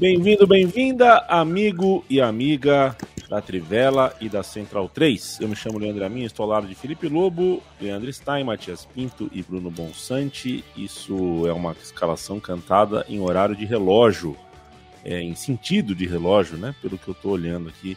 Bem-vindo, bem-vinda, amigo e amiga da Trivela e da Central 3. Eu me chamo Leandro Amin, estou ao lado de Felipe Lobo, Leandro Stein, Matias Pinto e Bruno Bonsante. Isso é uma escalação cantada em horário de relógio, é, em sentido de relógio, né? Pelo que eu estou olhando aqui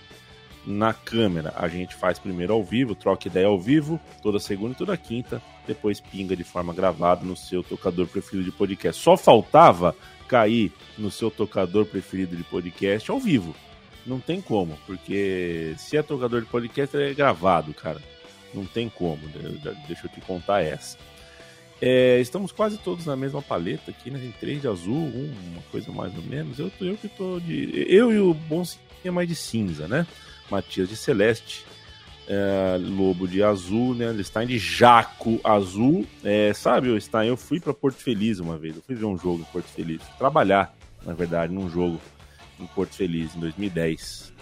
na câmera. A gente faz primeiro ao vivo, troca ideia ao vivo, toda segunda e toda quinta, depois pinga de forma gravada no seu tocador preferido de podcast. Só faltava cair no seu tocador preferido de podcast ao vivo. Não tem como, porque se é tocador de podcast, é gravado, cara. Não tem como, né? deixa eu te contar essa. É, estamos quase todos na mesma paleta aqui, né? Tem três de azul, uma coisa mais ou menos. Eu, eu que tô de. Eu e o Bom é mais de cinza, né? Matias de celeste, é, Lobo de azul, né? Stein de jaco azul. É, sabe, Stein, eu fui para Porto Feliz uma vez. Eu fui ver um jogo em Porto Feliz. Trabalhar, na verdade, num jogo em Porto Feliz em 2010.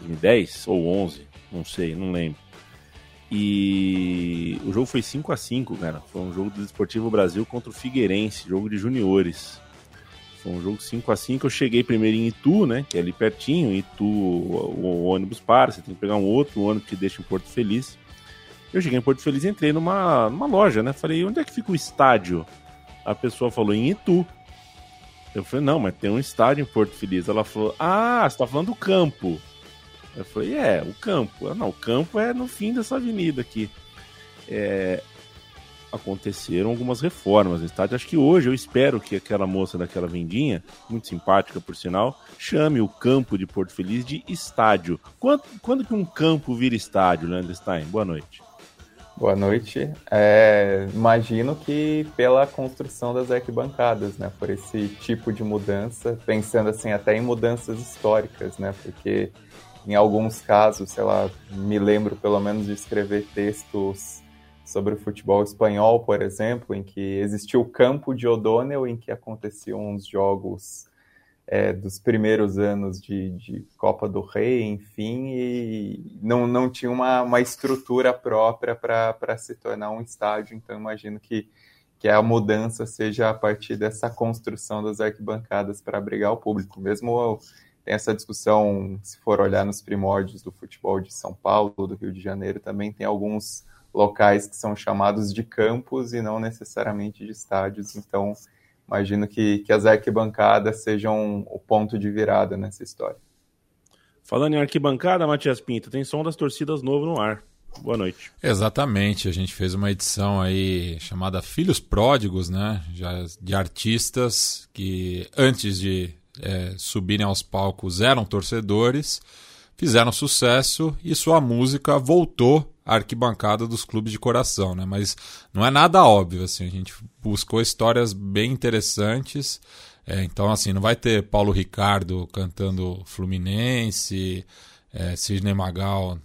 2010 ou 11, não sei, não lembro. E o jogo foi 5 a 5 cara. Foi um jogo do Esportivo Brasil contra o Figueirense, jogo de juniores. Foi um jogo 5 a 5 Eu cheguei primeiro em Itu, né? Que é ali pertinho. Itu, o, o ônibus para, você tem que pegar um outro ônibus que deixa em Porto Feliz. Eu cheguei em Porto Feliz e entrei numa, numa loja, né? Falei, onde é que fica o estádio? A pessoa falou, em Itu. Eu falei, não, mas tem um estádio em Porto Feliz. Ela falou, ah, você tá falando do campo. Eu falei, é, o campo. não, o campo é no fim dessa avenida aqui. É, aconteceram algumas reformas no estádio. Acho que hoje eu espero que aquela moça daquela vendinha, muito simpática por sinal, chame o campo de Porto Feliz de estádio. Quando, quando que um campo vira estádio, Leandro Stein? Boa noite. Boa noite. É, imagino que pela construção das arquibancadas, né? Por esse tipo de mudança, pensando assim até em mudanças históricas, né? Porque em alguns casos, sei lá, me lembro pelo menos de escrever textos sobre o futebol espanhol, por exemplo, em que existia o campo de O'Donnell, em que aconteciam uns jogos é, dos primeiros anos de, de, Copa do Rei, enfim, e não, não tinha uma, uma estrutura própria para se tornar um estádio, então imagino que, que a mudança seja a partir dessa construção das arquibancadas para abrigar o público. Mesmo tem essa discussão, se for olhar nos primórdios do futebol de São Paulo, do Rio de Janeiro, também tem alguns locais que são chamados de campos e não necessariamente de estádios. Então, imagino que, que as arquibancadas sejam o ponto de virada nessa história. Falando em arquibancada, Matias Pinto, tem som das torcidas novo no ar. Boa noite. Exatamente, a gente fez uma edição aí chamada Filhos Pródigos, né? Já de artistas que antes de é, subirem aos palcos eram torcedores, fizeram sucesso e sua música voltou arquibancada dos clubes de coração, né? Mas não é nada óbvio, assim, a gente buscou histórias bem interessantes. É, então, assim, não vai ter Paulo Ricardo cantando Fluminense, é, Sidney Magal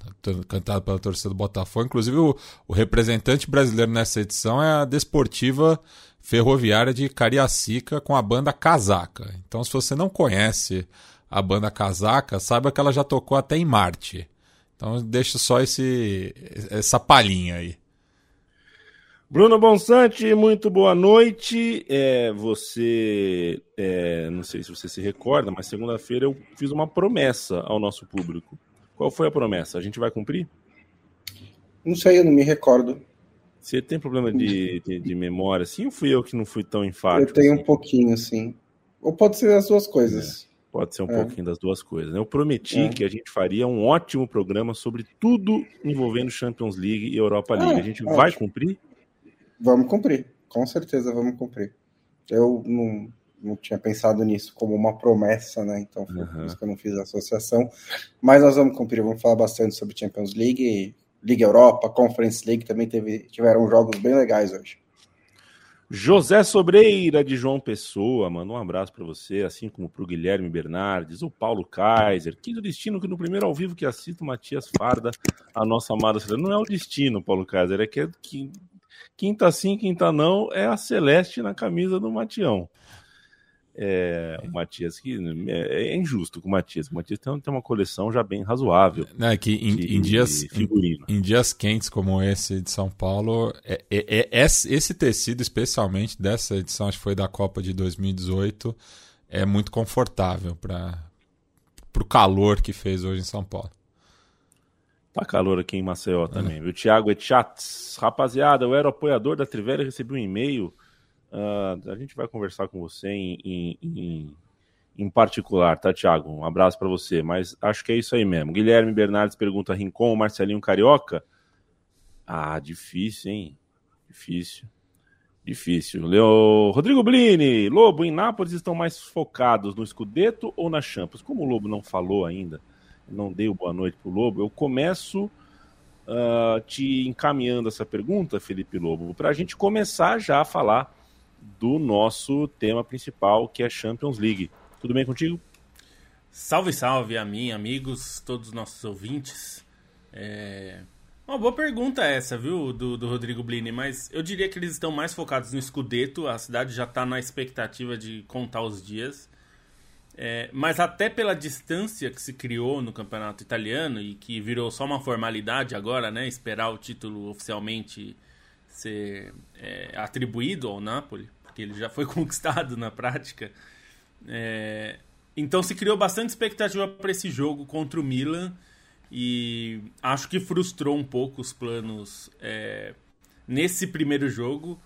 cantado pela torcida do Botafogo. Inclusive, o, o representante brasileiro nessa edição é a Desportiva Ferroviária de Cariacica com a banda Casaca. Então, se você não conhece a banda Casaca, saiba que ela já tocou até em Marte. Então deixa só esse, essa palhinha aí. Bruno Bonsante, muito boa noite. É, você, é, não sei se você se recorda, mas segunda-feira eu fiz uma promessa ao nosso público. Qual foi a promessa? A gente vai cumprir? Não sei, eu não me recordo. Você tem problema de, de, de memória, sim, ou fui eu que não fui tão enfático? Eu tenho assim? um pouquinho, sim. Ou pode ser as duas coisas. É. Pode ser um é. pouquinho das duas coisas. Né? Eu prometi é. que a gente faria um ótimo programa sobre tudo envolvendo Champions League e Europa League. Ah, a gente ótimo. vai cumprir? Vamos cumprir, com certeza vamos cumprir. Eu não, não tinha pensado nisso como uma promessa, né? Então foi uhum. por isso que eu não fiz a associação. Mas nós vamos cumprir, vamos falar bastante sobre Champions League, Liga Europa, Conference League, também teve, tiveram jogos bem legais hoje. José Sobreira de João Pessoa, manda um abraço para você, assim como para o Guilherme Bernardes, o Paulo Kaiser. Quinto destino que no primeiro ao vivo que assisto Matias Farda, a nossa amada Celeste. Não é o destino, Paulo Kaiser, é que, é que quinta sim, quinta não, é a Celeste na camisa do Matião. É, o Matias que é, é, injusto com o Matias. O Matias tem, tem uma coleção já bem razoável. É que em, de, em dias, em, em, dias quentes como esse de São Paulo, é, é, é, esse tecido, especialmente dessa edição, acho que foi da Copa de 2018, é muito confortável para o calor que fez hoje em São Paulo. Tá calor aqui em Maceió também, é. viu? Thiago Etchats. Rapaziada, eu era apoiador da Trivela e recebi um e-mail Uh, a gente vai conversar com você em, em, em, em particular, tá, Thiago? Um abraço para você, mas acho que é isso aí mesmo. Guilherme Bernardes pergunta: Rincon, Marcelinho Carioca? Ah, difícil, hein? Difícil. Difícil. Leo... Rodrigo Blini, Lobo, em Nápoles estão mais focados no Scudetto ou na Champions? Como o Lobo não falou ainda, não dei boa noite pro Lobo, eu começo uh, te encaminhando essa pergunta, Felipe Lobo, para a gente começar já a falar do nosso tema principal, que é Champions League. Tudo bem contigo? Salve, salve a mim, amigos, todos os nossos ouvintes. É... Uma boa pergunta essa, viu, do, do Rodrigo Blini, mas eu diria que eles estão mais focados no Scudetto, a cidade já está na expectativa de contar os dias. É, mas até pela distância que se criou no campeonato italiano e que virou só uma formalidade agora, né? Esperar o título oficialmente ser é, atribuído ao Napoli, porque ele já foi conquistado na prática. É, então se criou bastante expectativa para esse jogo contra o Milan e acho que frustrou um pouco os planos é, nesse primeiro jogo.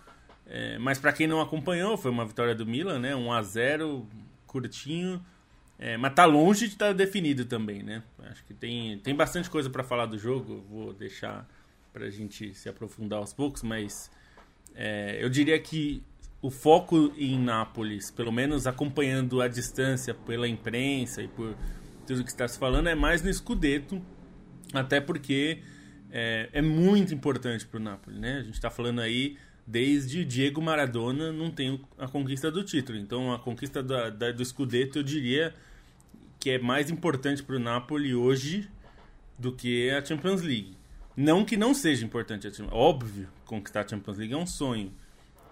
É, mas para quem não acompanhou, foi uma vitória do Milan, né? 1 a 0 curtinho. É, mas tá longe de estar tá definido também, né? Acho que tem, tem bastante coisa para falar do jogo. Vou deixar para a gente se aprofundar aos poucos, mas é, eu diria que o foco em Nápoles, pelo menos acompanhando a distância pela imprensa e por tudo que está se falando, é mais no Scudetto, até porque é, é muito importante para o Napoli, né? A gente está falando aí desde Diego Maradona não tem a conquista do título, então a conquista da, da, do Scudetto eu diria que é mais importante para o Napoli hoje do que a Champions League. Não que não seja importante, óbvio, conquistar a Champions League é um sonho.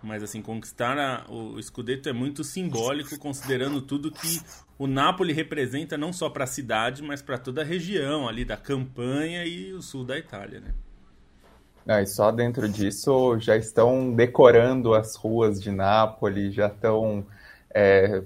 Mas assim, conquistar a, o Scudetto é muito simbólico, considerando tudo que o Napoli representa não só para a cidade, mas para toda a região ali da campanha e o sul da Itália, né? Ah, e só dentro disso já estão decorando as ruas de Nápoles, já estão é,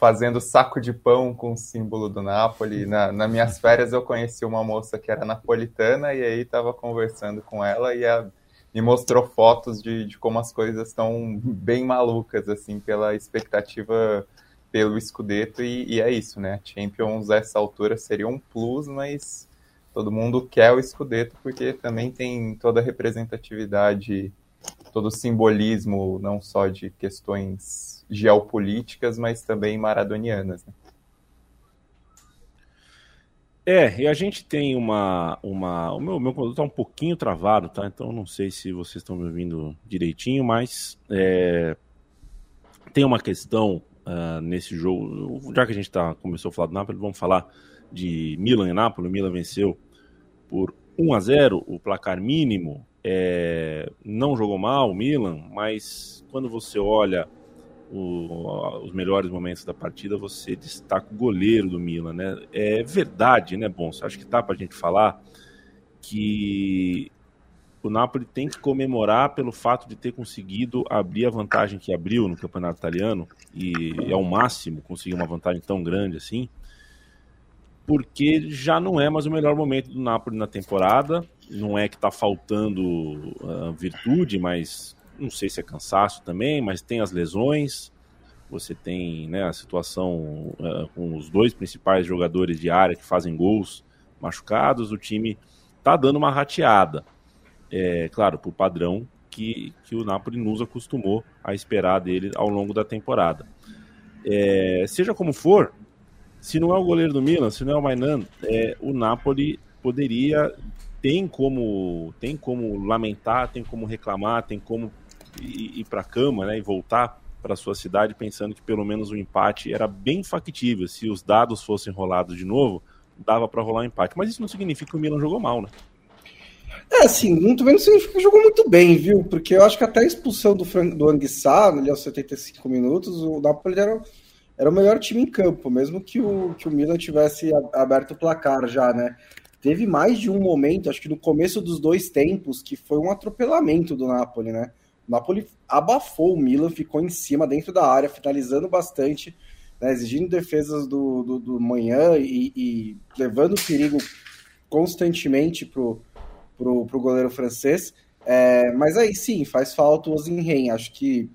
fazendo saco de pão com o símbolo do Napoli. Na, nas minhas férias eu conheci uma moça que era napolitana e aí estava conversando com ela e a, me mostrou fotos de, de como as coisas estão bem malucas, assim, pela expectativa pelo Scudetto e, e, é isso, né? Champions essa altura seria um plus, mas todo mundo quer o Scudetto porque também tem toda a representatividade, todo o simbolismo, não só de questões geopolíticas, mas também maradonianas. Né? É, e a gente tem uma. uma o meu, meu computador está um pouquinho travado, tá? Então não sei se vocês estão me ouvindo direitinho, mas é, tem uma questão uh, nesse jogo. Já que a gente tá, começou a falar do Napoli, vamos falar de Milan e Napoli. O Milan venceu por 1 a 0 o placar mínimo. É, não jogou mal o Milan, mas quando você olha o, os melhores momentos da partida, você destaca o goleiro do Milan, né? É verdade, né, bom? Acho que tá para a gente falar que o Napoli tem que comemorar pelo fato de ter conseguido abrir a vantagem que abriu no campeonato italiano e é o máximo conseguir uma vantagem tão grande assim, porque já não é mais o melhor momento do Napoli na temporada. Não é que está faltando uh, virtude, mas não sei se é cansaço também, mas tem as lesões. Você tem né, a situação uh, com os dois principais jogadores de área que fazem gols machucados. O time está dando uma rateada. É, claro, por padrão que, que o Napoli nos acostumou a esperar dele ao longo da temporada. É, seja como for, se não é o goleiro do Milan, se não é o Mainan, é, o Napoli poderia tem como tem como lamentar, tem como reclamar, tem como ir, ir para a cama, né, e voltar para sua cidade pensando que pelo menos o empate era bem factível. Se os dados fossem rolados de novo, dava para rolar um empate. Mas isso não significa que o Milan jogou mal, né? É, assim, muito bem não significa que jogou muito bem, viu? Porque eu acho que até a expulsão do, Fran do Anguissá, ali aos 75 minutos, o Napoli era, era o melhor time em campo, mesmo que o, que o Milan tivesse aberto o placar já, né? Teve mais de um momento, acho que no começo dos dois tempos, que foi um atropelamento do Napoli, né? Napoli abafou o Milan, ficou em cima, dentro da área, finalizando bastante, né? exigindo defesas do, do, do manhã e, e, levando perigo constantemente pro, pro, pro goleiro francês. É, mas aí sim, faz falta o Ozinhen. Acho que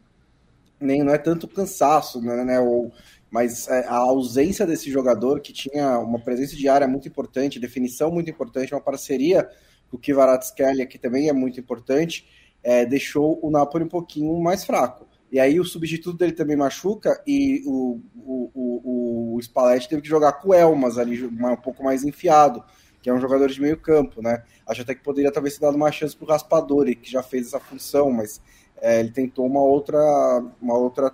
nem não é tanto cansaço, né? né ou mas é, a ausência desse jogador que tinha uma presença de área muito importante, definição muito importante, uma parceria com o Kvaratskhelia, que também é muito importante, é, deixou o Napoli um pouquinho mais fraco. E aí o substituto dele também machuca e o, o, o, o Spalletti teve que jogar com o Elmas ali, um pouco mais enfiado, que é um jogador de meio campo, né? Acho até que poderia talvez ter dado uma chance para o Raspadori, que já fez essa função, mas é, ele tentou uma outra, uma outra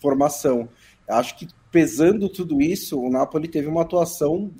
formação. Acho que pesando tudo isso, o Napoli teve uma atuação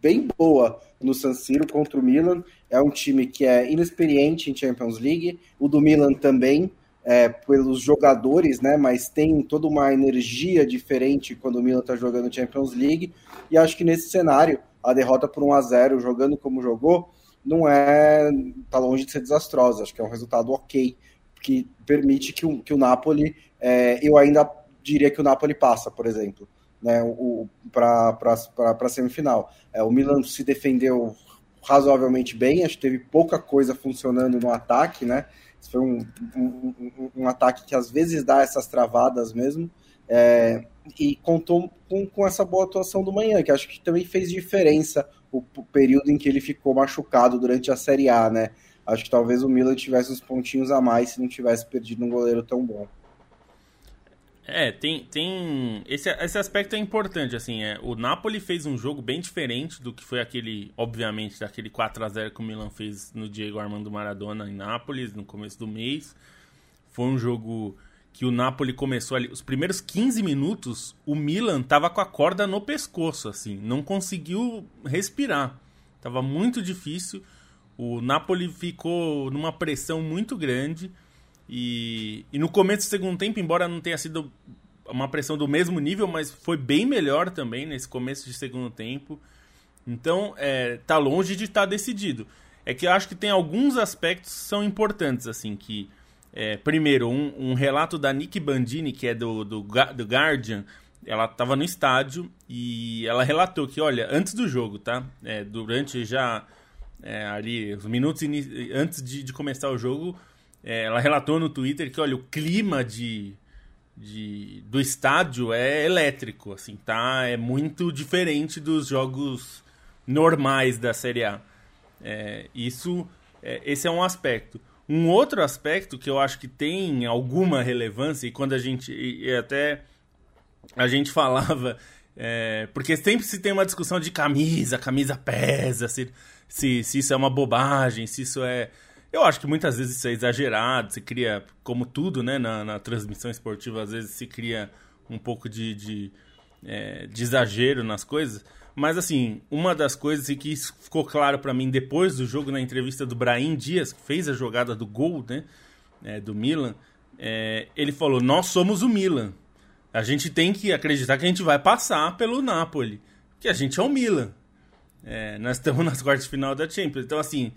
bem boa no San Siro contra o Milan. É um time que é inexperiente em Champions League, o do Milan também, é, pelos jogadores, né? Mas tem toda uma energia diferente quando o Milan está jogando Champions League. E acho que nesse cenário, a derrota por 1 a 0 jogando como jogou, não é. tá longe de ser desastrosa. Acho que é um resultado ok, que permite que o, que o Napoli. É, eu ainda diria que o Napoli passa, por exemplo, né, para a semifinal. É, o Milan se defendeu razoavelmente bem, acho que teve pouca coisa funcionando no ataque, né? Foi um, um, um, ataque que às vezes dá essas travadas mesmo. É, e contou com, com, essa boa atuação do Manhã, que acho que também fez diferença o, o, período em que ele ficou machucado durante a Série A, né? Acho que talvez o Milan tivesse uns pontinhos a mais se não tivesse perdido um goleiro tão bom. É, tem. tem esse, esse aspecto é importante, assim. É, o Napoli fez um jogo bem diferente do que foi aquele, obviamente, daquele 4 a 0 que o Milan fez no Diego Armando Maradona em Nápoles, no começo do mês. Foi um jogo que o Napoli começou ali. Os primeiros 15 minutos, o Milan tava com a corda no pescoço, assim. Não conseguiu respirar. Tava muito difícil. O Napoli ficou numa pressão muito grande. E, e no começo do segundo tempo, embora não tenha sido uma pressão do mesmo nível, mas foi bem melhor também nesse começo de segundo tempo. Então, é, tá longe de estar tá decidido. É que eu acho que tem alguns aspectos que são importantes, assim, que... É, primeiro, um, um, relato da Nick Bandini, que é do, do, do Guardian, ela estava no estádio e ela relatou que, olha, antes do jogo, tá? É, durante já é, ali, os minutos antes de, de começar o jogo, ela relatou no Twitter que, olha, o clima de, de, do estádio é elétrico, assim, tá? É muito diferente dos jogos normais da Série A. É, isso, é, esse é um aspecto. Um outro aspecto que eu acho que tem alguma relevância, e quando a gente. E, e até a gente falava. É, porque sempre se tem uma discussão de camisa, camisa pesa, se, se, se isso é uma bobagem, se isso é eu acho que muitas vezes isso é exagerado, se cria, como tudo, né, na, na transmissão esportiva, às vezes se cria um pouco de, de, é, de exagero nas coisas. Mas, assim, uma das coisas que ficou claro para mim depois do jogo, na entrevista do Brahim Dias, que fez a jogada do gol, né, é, do Milan, é, ele falou: Nós somos o Milan. A gente tem que acreditar que a gente vai passar pelo Napoli, que a gente é o Milan. É, nós estamos nas quartas de final da Champions. Então, assim,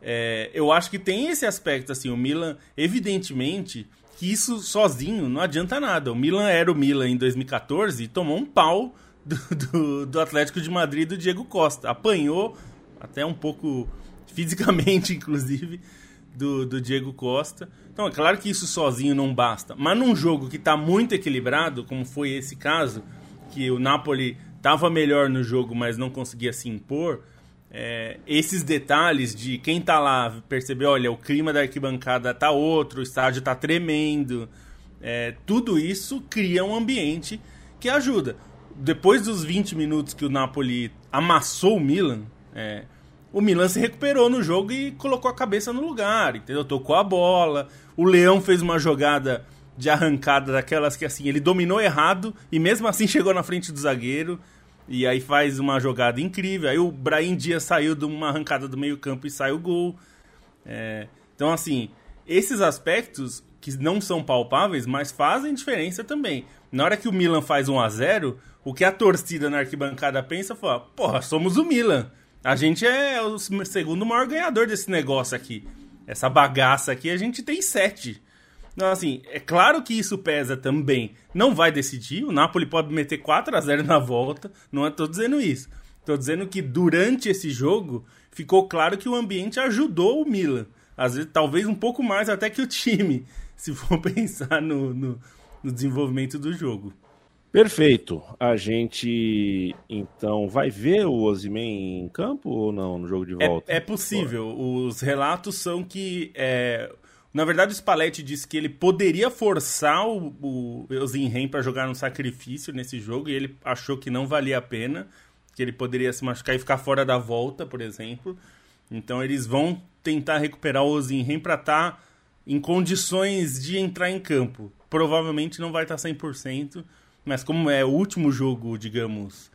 é, eu acho que tem esse aspecto, assim, o Milan, evidentemente, que isso sozinho não adianta nada. O Milan era o Milan em 2014 e tomou um pau do, do, do Atlético de Madrid do Diego Costa. Apanhou, até um pouco fisicamente, inclusive, do, do Diego Costa. Então, é claro que isso sozinho não basta. Mas num jogo que está muito equilibrado, como foi esse caso, que o Napoli estava melhor no jogo, mas não conseguia se impor é, esses detalhes de quem tá lá perceber, olha, o clima da arquibancada tá outro, o estádio tá tremendo, É, tudo isso cria um ambiente que ajuda. Depois dos 20 minutos que o Napoli amassou o Milan, é, o Milan se recuperou no jogo e colocou a cabeça no lugar, entendeu? Tocou a bola. O Leão fez uma jogada de arrancada daquelas que assim, ele dominou errado e mesmo assim chegou na frente do zagueiro. E aí faz uma jogada incrível. Aí o Brahim Dias saiu de uma arrancada do meio-campo e sai o gol. É, então, assim, esses aspectos que não são palpáveis, mas fazem diferença também. Na hora que o Milan faz 1 a 0 o que a torcida na arquibancada pensa fala: porra, somos o Milan. A gente é o segundo maior ganhador desse negócio aqui. Essa bagaça aqui, a gente tem sete. Então, assim, é claro que isso pesa também. Não vai decidir. O Napoli pode meter 4 a 0 na volta. Não estou dizendo isso. Estou dizendo que durante esse jogo ficou claro que o ambiente ajudou o Milan. Às vezes, talvez um pouco mais até que o time, se for pensar no, no, no desenvolvimento do jogo. Perfeito. A gente então vai ver o Ozyman em campo ou não no jogo de é, volta? É, é possível. Os relatos são que é, na verdade, o Spalletti disse que ele poderia forçar o, o, para jogar no sacrifício nesse jogo e ele achou que não valia a pena, que ele poderia se machucar e ficar fora da volta, por exemplo. Então eles vão tentar recuperar o Zinhen para estar tá em condições de entrar em campo. Provavelmente não vai tá estar 100%, mas como é o último jogo, digamos,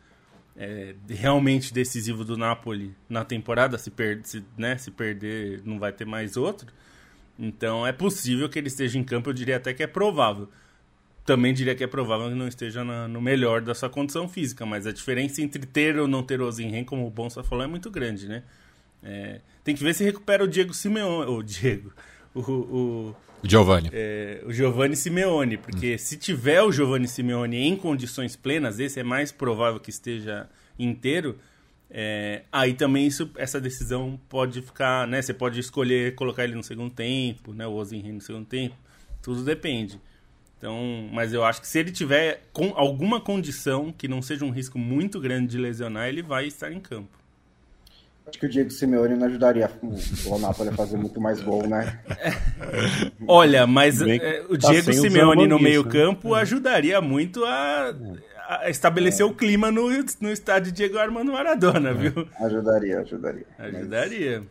é, realmente decisivo do Napoli na temporada, se, per se, né, se perder não vai ter mais outro. Então é possível que ele esteja em campo, eu diria até que é provável. Também diria que é provável que não esteja na, no melhor da sua condição física, mas a diferença entre ter ou não ter o Ozinhen, como o Bonsa falou, é muito grande, né? É, tem que ver se recupera o Diego Simeone, o Diego, o, o Giovanni. É, o Giovanni Simeone, porque hum. se tiver o Giovanni Simeone em condições plenas, esse é mais provável que esteja inteiro. É, aí também isso, essa decisão pode ficar, né? Você pode escolher colocar ele no segundo tempo, né? O Ozenhen no segundo tempo. Tudo depende. Então, mas eu acho que se ele tiver com alguma condição que não seja um risco muito grande de lesionar, ele vai estar em campo. Acho que o Diego Simeone não ajudaria o Napoli a fazer muito mais gol, né? Olha, mas é, o tá Diego Simeone no meio-campo né? ajudaria muito a estabelecer é. o clima no, no estádio Diego Armando Maradona, é. viu? Ajudaria, ajudaria. Ajudaria.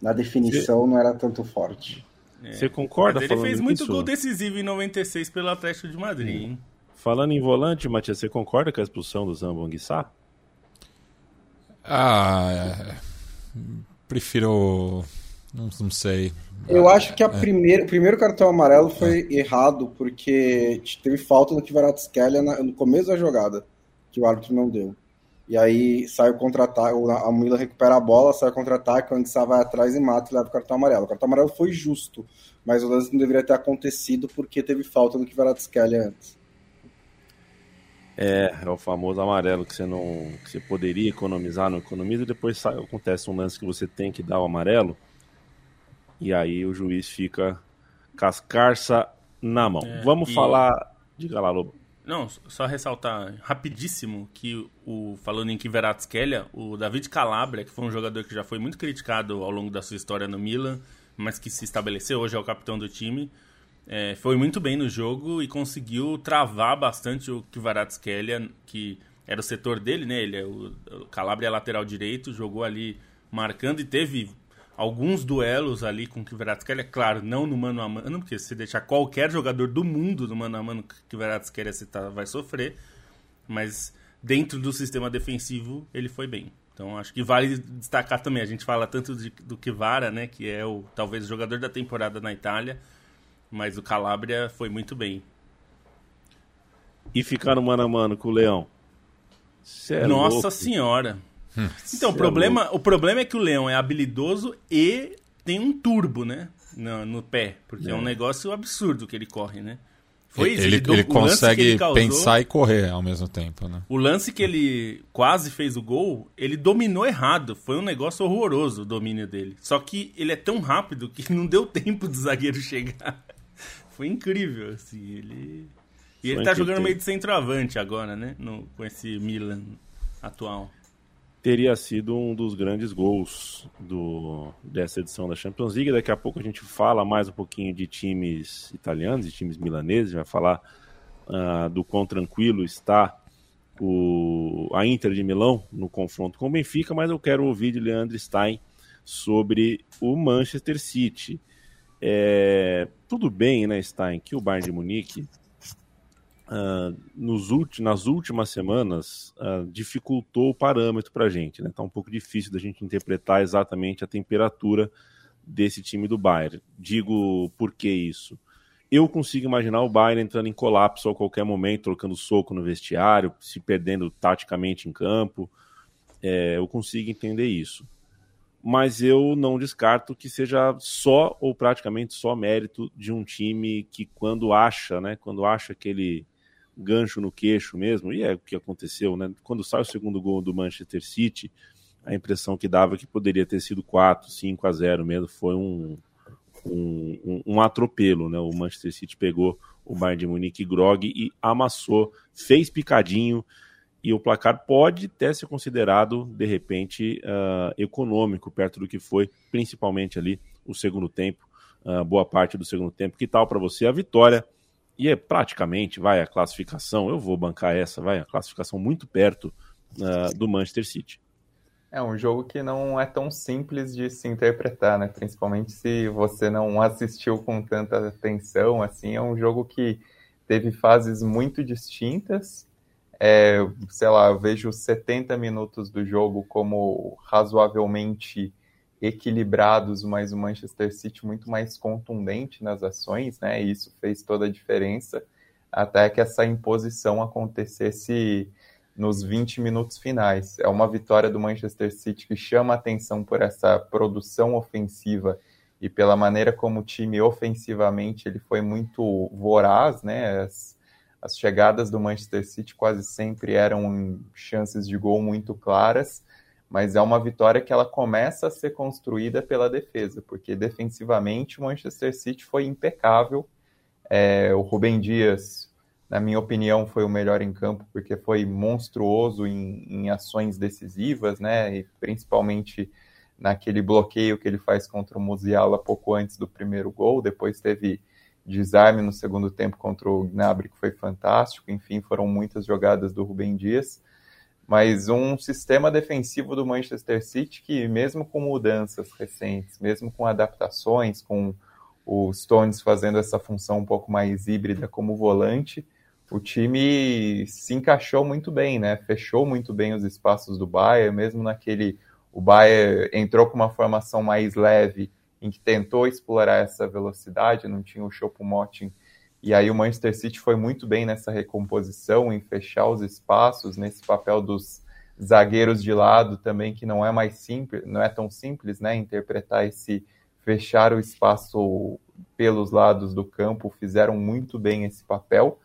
Na definição Você... não era tanto forte. É. Você concorda? Mas ele fez muito gol decisivo em 96 pelo Atlético de Madrid, hein? Falando em volante, Matias, você concorda com a expulsão do Zambonguissá? Ah, é, prefiro. Não, não, sei. Eu acho que a é. primeira, o primeiro cartão amarelo foi é. errado, porque teve falta do Kvaratskhelia no começo da jogada, que o árbitro não deu. E aí sai o contra-ataque, a Mila recupera a bola, sai o contra-ataque, o Anguissa vai atrás e mata e leva o cartão amarelo. O cartão amarelo foi justo, mas o lance não deveria ter acontecido porque teve falta do Kvaratskhelia antes. É, é o famoso amarelo que você não. que você poderia economizar, não economiza, e depois sai, acontece um lance que você tem que dar o amarelo. E aí o juiz fica cascarça na mão. É, Vamos e... falar. Diga lá, Lobo. Não, só ressaltar rapidíssimo que o falando em Kiveratskelia, o David Calabria, que foi um jogador que já foi muito criticado ao longo da sua história no Milan, mas que se estabeleceu, hoje é o capitão do time, é, foi muito bem no jogo e conseguiu travar bastante o Kvaratskhelia, que era o setor dele, né? Ele é o, o Calabria é lateral direito, jogou ali marcando e teve alguns duelos ali com o Kvaratskhelia, claro, não no mano a mano, porque se deixar qualquer jogador do mundo no mano a mano com o Kvaratskhelia você tá, vai sofrer, mas dentro do sistema defensivo ele foi bem. Então acho que vale destacar também, a gente fala tanto de, do Kivara, né, que é o talvez o jogador da temporada na Itália, mas o Calabria foi muito bem. E ficar no mano a mano com o Leão? É Nossa louco. senhora. Hum. então, o é problema, é o problema é que o Leão é habilidoso e tem um turbo, né? No, no pé. Porque é. é. um negócio absurdo que ele corre, né? Foi isso. Ele, ele, ele consegue ele causou, pensar e correr ao mesmo tempo, né? O lance que ele quase fez o gol, ele dominou errado. Foi um negócio horroroso o domínio dele. Só que ele é tão rápido que não deu tempo do zagueiro chegar. Foi incrível, assim, ele... E ele tá jogando meio de centroavante agora, né? No, com esse Milan atual. Teria sido um dos grandes gols do, dessa edição da Champions League. Daqui a pouco a gente fala mais um pouquinho de times italianos, de times milaneses, vai falar uh, do quão tranquilo está o, a Inter de Milão no confronto com o Benfica, mas eu quero ouvir de Leandro Stein sobre o Manchester City. É, tudo bem, né, Stein, que o Bayern de Munique uh, nos nas últimas semanas uh, dificultou o parâmetro para a gente. Está né? Tá um pouco difícil da gente interpretar exatamente a temperatura desse time do Bayern. Digo por que isso? Eu consigo imaginar o Bayern entrando em colapso a qualquer momento, trocando soco no vestiário, se perdendo taticamente em campo. É, eu consigo entender isso. Mas eu não descarto que seja só ou praticamente só mérito de um time que quando acha, né, quando acha aquele gancho no queixo mesmo, e é o que aconteceu, né? Quando sai o segundo gol do Manchester City, a impressão que dava que poderia ter sido 4, 5 a 0 mesmo, foi um, um, um, um, atropelo, né? O Manchester City pegou o Bayern de Munique grog e amassou, fez picadinho e o placar pode até ser considerado, de repente, uh, econômico, perto do que foi, principalmente ali o segundo tempo, uh, boa parte do segundo tempo. Que tal para você a vitória? E é praticamente, vai, a classificação, eu vou bancar essa, vai, a classificação muito perto uh, do Manchester City. É um jogo que não é tão simples de se interpretar, né? Principalmente se você não assistiu com tanta atenção, assim, é um jogo que teve fases muito distintas. É, sei lá, eu vejo 70 minutos do jogo como razoavelmente equilibrados, mas o Manchester City muito mais contundente nas ações, né? E isso fez toda a diferença até que essa imposição acontecesse nos 20 minutos finais. É uma vitória do Manchester City que chama atenção por essa produção ofensiva e pela maneira como o time ofensivamente ele foi muito voraz, né? As, as chegadas do Manchester City quase sempre eram chances de gol muito claras, mas é uma vitória que ela começa a ser construída pela defesa, porque defensivamente o Manchester City foi impecável. É, o Rubem Dias na minha opinião, foi o melhor em campo, porque foi monstruoso em, em ações decisivas, né? E principalmente naquele bloqueio que ele faz contra o Musiala pouco antes do primeiro gol. Depois teve desarme no segundo tempo contra o Gnabry, que foi fantástico. Enfim, foram muitas jogadas do Rubem Dias. Mas um sistema defensivo do Manchester City que, mesmo com mudanças recentes, mesmo com adaptações, com o Stones fazendo essa função um pouco mais híbrida como volante, o time se encaixou muito bem, né? Fechou muito bem os espaços do Bayern, mesmo naquele o Bayern entrou com uma formação mais leve, em que tentou explorar essa velocidade, não tinha o Choupo-Moting, e aí o Manchester City foi muito bem nessa recomposição, em fechar os espaços, nesse papel dos zagueiros de lado também, que não é mais simples, não é tão simples, né, interpretar esse fechar o espaço pelos lados do campo, fizeram muito bem esse papel.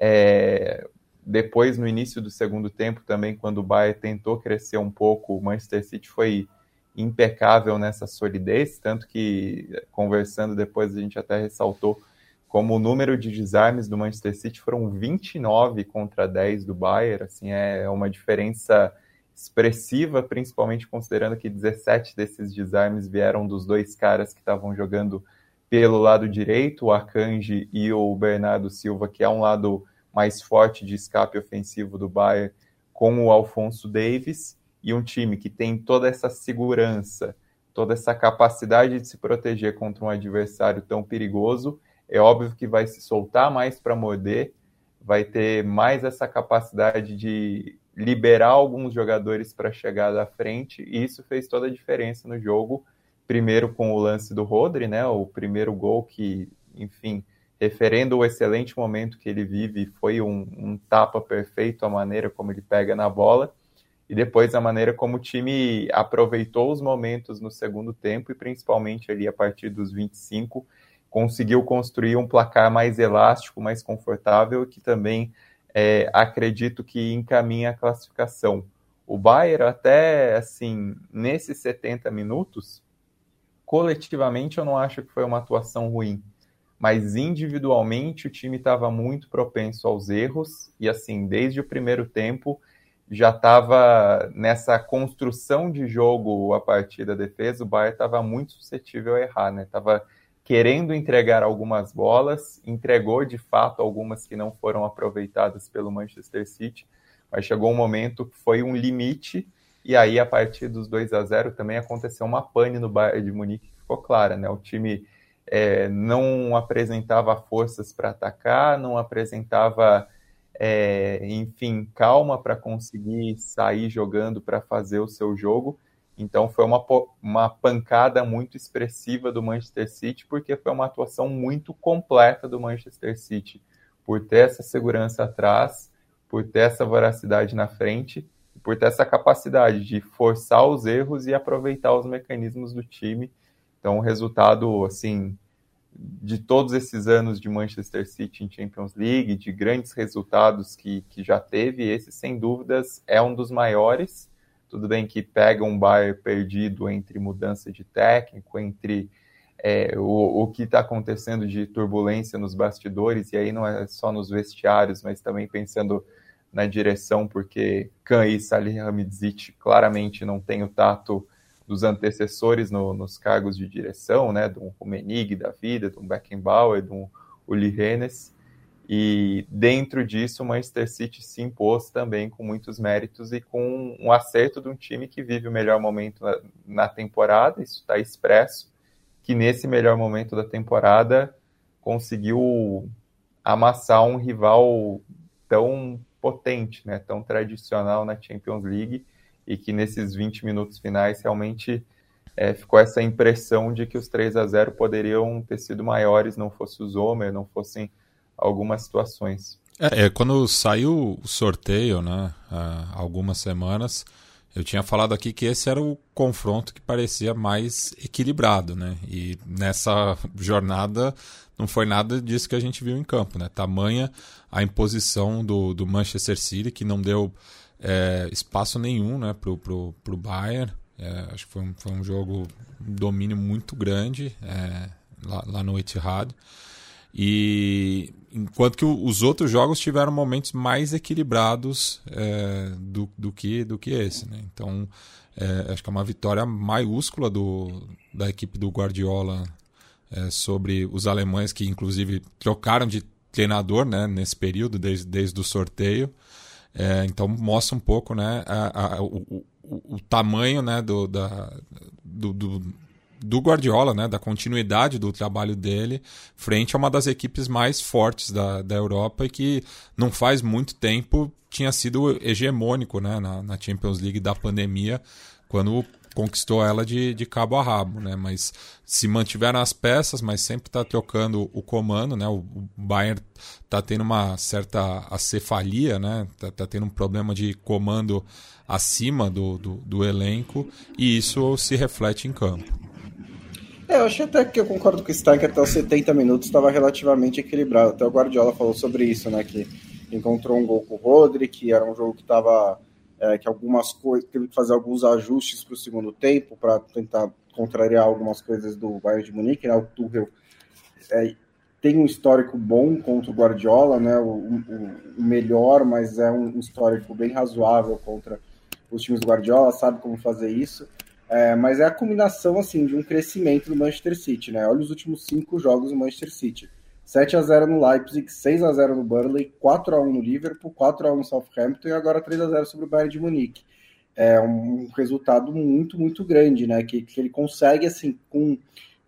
É, depois, no início do segundo tempo, também, quando o Bayern tentou crescer um pouco, o Manchester City foi impecável nessa solidez, tanto que, conversando depois, a gente até ressaltou como o número de desarmes do Manchester City foram 29 contra 10 do Bayern, assim, é uma diferença expressiva, principalmente considerando que 17 desses desarmes vieram dos dois caras que estavam jogando pelo lado direito, o Akanji e o Bernardo Silva, que é um lado mais forte de escape ofensivo do Bayern, com o Alfonso Davis, e um time que tem toda essa segurança, toda essa capacidade de se proteger contra um adversário tão perigoso, é óbvio que vai se soltar mais para morder, vai ter mais essa capacidade de liberar alguns jogadores para chegar da frente, e isso fez toda a diferença no jogo primeiro com o lance do Rodri, né? O primeiro gol que, enfim, referendo o excelente momento que ele vive, foi um, um, tapa perfeito a maneira como ele pega na bola. E depois a maneira como o time aproveitou os momentos no segundo tempo e principalmente ali a partir dos 25 conseguiu construir um placar mais elástico, mais confortável que também é, acredito que encaminha a classificação. O Bayern até assim nesses 70 minutos coletivamente eu não acho que foi uma atuação ruim, mas individualmente o time estava muito propenso aos erros e assim, desde o primeiro tempo já estava nessa construção de jogo a partir da defesa, o Bayern estava muito suscetível a errar, né? Tava querendo entregar algumas bolas, entregou de fato algumas que não foram aproveitadas pelo Manchester City, mas chegou um momento que foi um limite, e aí a partir dos 2 a 0 também aconteceu uma pane no Bayern de Munique, que ficou clara, né? O time é, não apresentava forças para atacar, não apresentava, é, enfim, calma para conseguir sair jogando para fazer o seu jogo, então foi uma, uma pancada muito expressiva do Manchester City, porque foi uma atuação muito completa do Manchester City, por ter essa segurança atrás, por ter essa voracidade na frente, por ter essa capacidade de forçar os erros e aproveitar os mecanismos do time. Então, o resultado, assim, de todos esses anos de Manchester City em Champions League, de grandes resultados que, que já teve, esse, sem dúvidas, é um dos maiores tudo bem que pega um Bayern perdido entre mudança de técnico, entre é, o, o que está acontecendo de turbulência nos bastidores, e aí não é só nos vestiários, mas também pensando na direção, porque Khan e Salihamidzic claramente não têm o tato dos antecessores no, nos cargos de direção, né, do Rumenig da vida, do Beckenbauer, do Uli Hennes, e dentro disso, o Manchester City se impôs também com muitos méritos e com um acerto de um time que vive o melhor momento na, temporada, isso está expresso, que nesse melhor momento da temporada conseguiu amassar um rival tão potente, né, tão tradicional na Champions League, e que nesses 20 minutos finais realmente é, ficou essa impressão de que os 3 a 0 poderiam ter sido maiores, não fosse o Zomer, não fossem algumas situações. É, é, quando saiu o sorteio, né, há algumas semanas, eu tinha falado aqui que esse era o confronto que parecia mais equilibrado, né? E nessa jornada não foi nada disso que a gente viu em campo, né? Tamanha a imposição do, do Manchester City que não deu é, espaço nenhum, né, pro, pro, pro Bayern. É, acho que foi um, foi um jogo, um domínio muito grande é, lá, lá no Etihad. E enquanto que os outros jogos tiveram momentos mais equilibrados é, do, do, que, do que esse. Né? Então, é, acho que é uma vitória maiúscula do, da equipe do Guardiola é, sobre os alemães, que inclusive trocaram de treinador né, nesse período, desde, desde o sorteio. É, então, mostra um pouco né, a, a, o, o, o, tamanho né, do, da, do, do do Guardiola, né, da continuidade do trabalho dele, frente a uma das equipes mais fortes da, da Europa e que não faz muito tempo tinha sido hegemônico né, na, na Champions League da pandemia, quando conquistou ela de, de cabo a rabo, né? Mas se mantiveram as peças, mas sempre está trocando o comando, né? O, Bayern está tendo uma certa acefalia, né? Tá, tá, tendo um problema de comando acima do, do, do elenco e isso se reflete em campo. É, eu achei até que eu concordo com o Stein que até os 70 minutos estava relativamente equilibrado. Até o Guardiola falou sobre isso, né? Que encontrou um gol com o Rodri, que era um jogo que estava. É, que algumas coisas. teve que fazer alguns ajustes para o segundo tempo para tentar contrariar algumas coisas do Bayern de Munique, né? O Tuchel é, tem um histórico bom contra o Guardiola, né? O, o, o melhor, mas é um histórico bem razoável contra os times do Guardiola, sabe como fazer isso. É, mas é a combinação assim de um crescimento do Manchester City, né? Olha os últimos cinco jogos do Manchester City. 7 a 0 no Leipzig, 6 a 0 no Burnley, 4 a 1 no Liverpool, 4 a 1 no Southampton e agora 3 a 0 sobre o Bayern de Munique. É um resultado muito, muito grande, né? Que, que ele consegue, assim, com,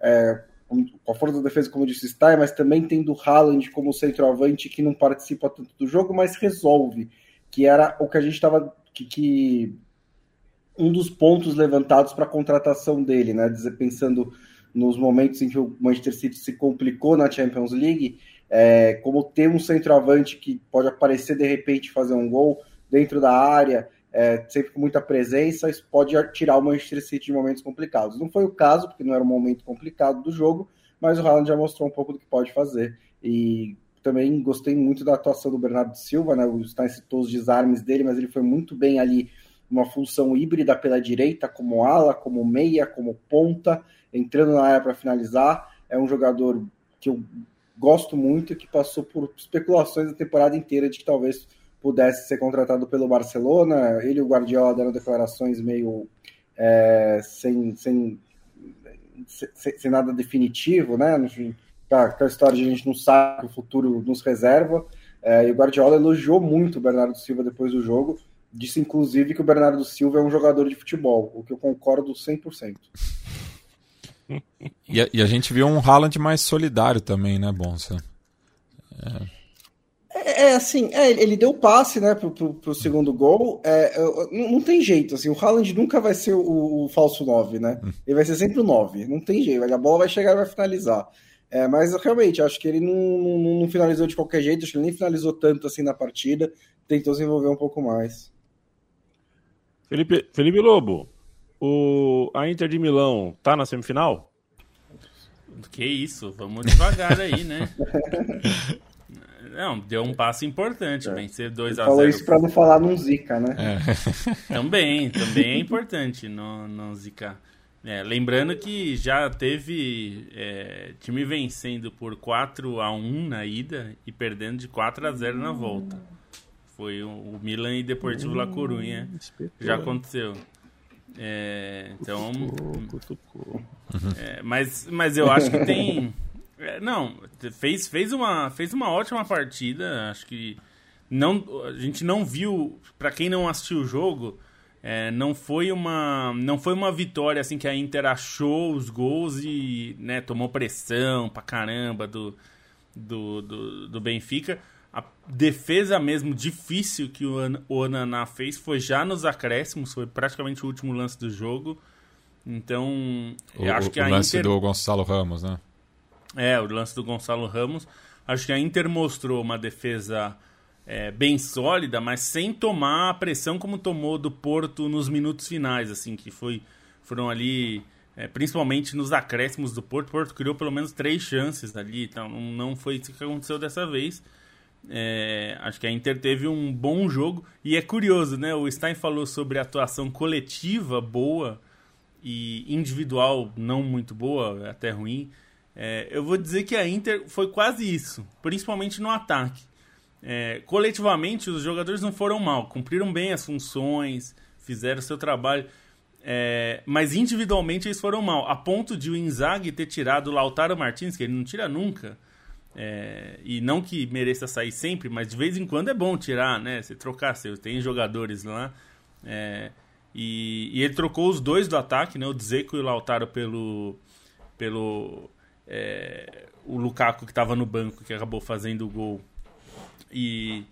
é, com a força da defesa, como disse, está, mas também tendo o Haaland como centroavante que não participa tanto do jogo, mas resolve. Que era o que a gente estava. Que, que um dos pontos levantados para a contratação dele, né? Pensando nos momentos em que o Manchester City se complicou na Champions League, é, como ter um centroavante que pode aparecer de repente fazer um gol dentro da área, é, sempre com muita presença, isso pode tirar o Manchester City de momentos complicados. Não foi o caso, porque não era um momento complicado do jogo, mas o Haaland já mostrou um pouco do que pode fazer. E também gostei muito da atuação do Bernardo Silva, né? O Stein citou os desarmes dele, mas ele foi muito bem ali uma função híbrida pela direita, como ala, como meia, como ponta, entrando na área para finalizar. É um jogador que eu gosto muito, que passou por especulações a temporada inteira de que talvez pudesse ser contratado pelo Barcelona. Ele e o Guardiola deram declarações meio é, sem, sem, sem, sem, nada definitivo, né? A história de a gente não sabe o futuro nos reserva. É, e o Guardiola elogiou muito o Bernardo Silva depois do jogo. Disse, inclusive, que o Bernardo Silva é um jogador de futebol, o que eu concordo 100%. E a, e a gente viu um Haaland mais solidário também, né, Bonsa? É. É, é, assim, é, ele deu passe, né, pro, pro, pro segundo gol. É, não, não, tem jeito, assim, o Haaland nunca vai ser o, o, falso 9, né? Ele vai ser sempre o 9, não tem jeito. A bola vai chegar e vai finalizar. É, mas realmente, acho que ele não, não, não, finalizou de qualquer jeito, acho que ele nem finalizou tanto assim na partida, tentou se envolver um pouco mais. Felipe, Felipe Lobo, o, a Inter de Milão tá na semifinal? Que isso, vamos devagar aí, né? Não, deu um passo importante, é. vencer 2 a 0 Falou isso para não falar num Zika, né? É. também, também é importante não, não Zika. É, lembrando que já teve é, time vencendo por 4 a 1 na ida e perdendo de 4 a 0 na volta. Foi o Milan e Deportivo La Corunha. Já aconteceu. É, então. É, mas, mas eu acho que tem. É, não, fez, fez, uma, fez uma ótima partida. Acho que não, a gente não viu, para quem não assistiu o jogo, é, não foi uma não foi uma vitória assim que a Inter achou os gols e né, tomou pressão pra caramba do, do, do, do Benfica. A defesa mesmo difícil que o, o Ananá fez foi já nos acréscimos, foi praticamente o último lance do jogo. Então, o, acho que o a lance Inter... do Gonçalo Ramos, né? É, o lance do Gonçalo Ramos. Acho que a Inter mostrou uma defesa é, bem sólida, mas sem tomar a pressão como tomou do Porto nos minutos finais, assim, que foi, foram ali, é, principalmente nos acréscimos do Porto. O Porto criou pelo menos três chances ali, então não foi isso que aconteceu dessa vez. É, acho que a Inter teve um bom jogo e é curioso, né? O Stein falou sobre a atuação coletiva boa e individual não muito boa, até ruim. É, eu vou dizer que a Inter foi quase isso, principalmente no ataque. É, coletivamente, os jogadores não foram mal, cumpriram bem as funções, fizeram o seu trabalho, é, mas individualmente eles foram mal, a ponto de o Inzaghi ter tirado o Lautaro Martins, que ele não tira nunca, é, e não que mereça sair sempre, mas de vez em quando é bom tirar, né? Você trocar, você tem jogadores lá. É, e, e, ele trocou os dois do ataque, né? O Dzeko e o Lautaro pelo, pelo é, o Lukaku que estava no banco, que acabou fazendo o gol. E.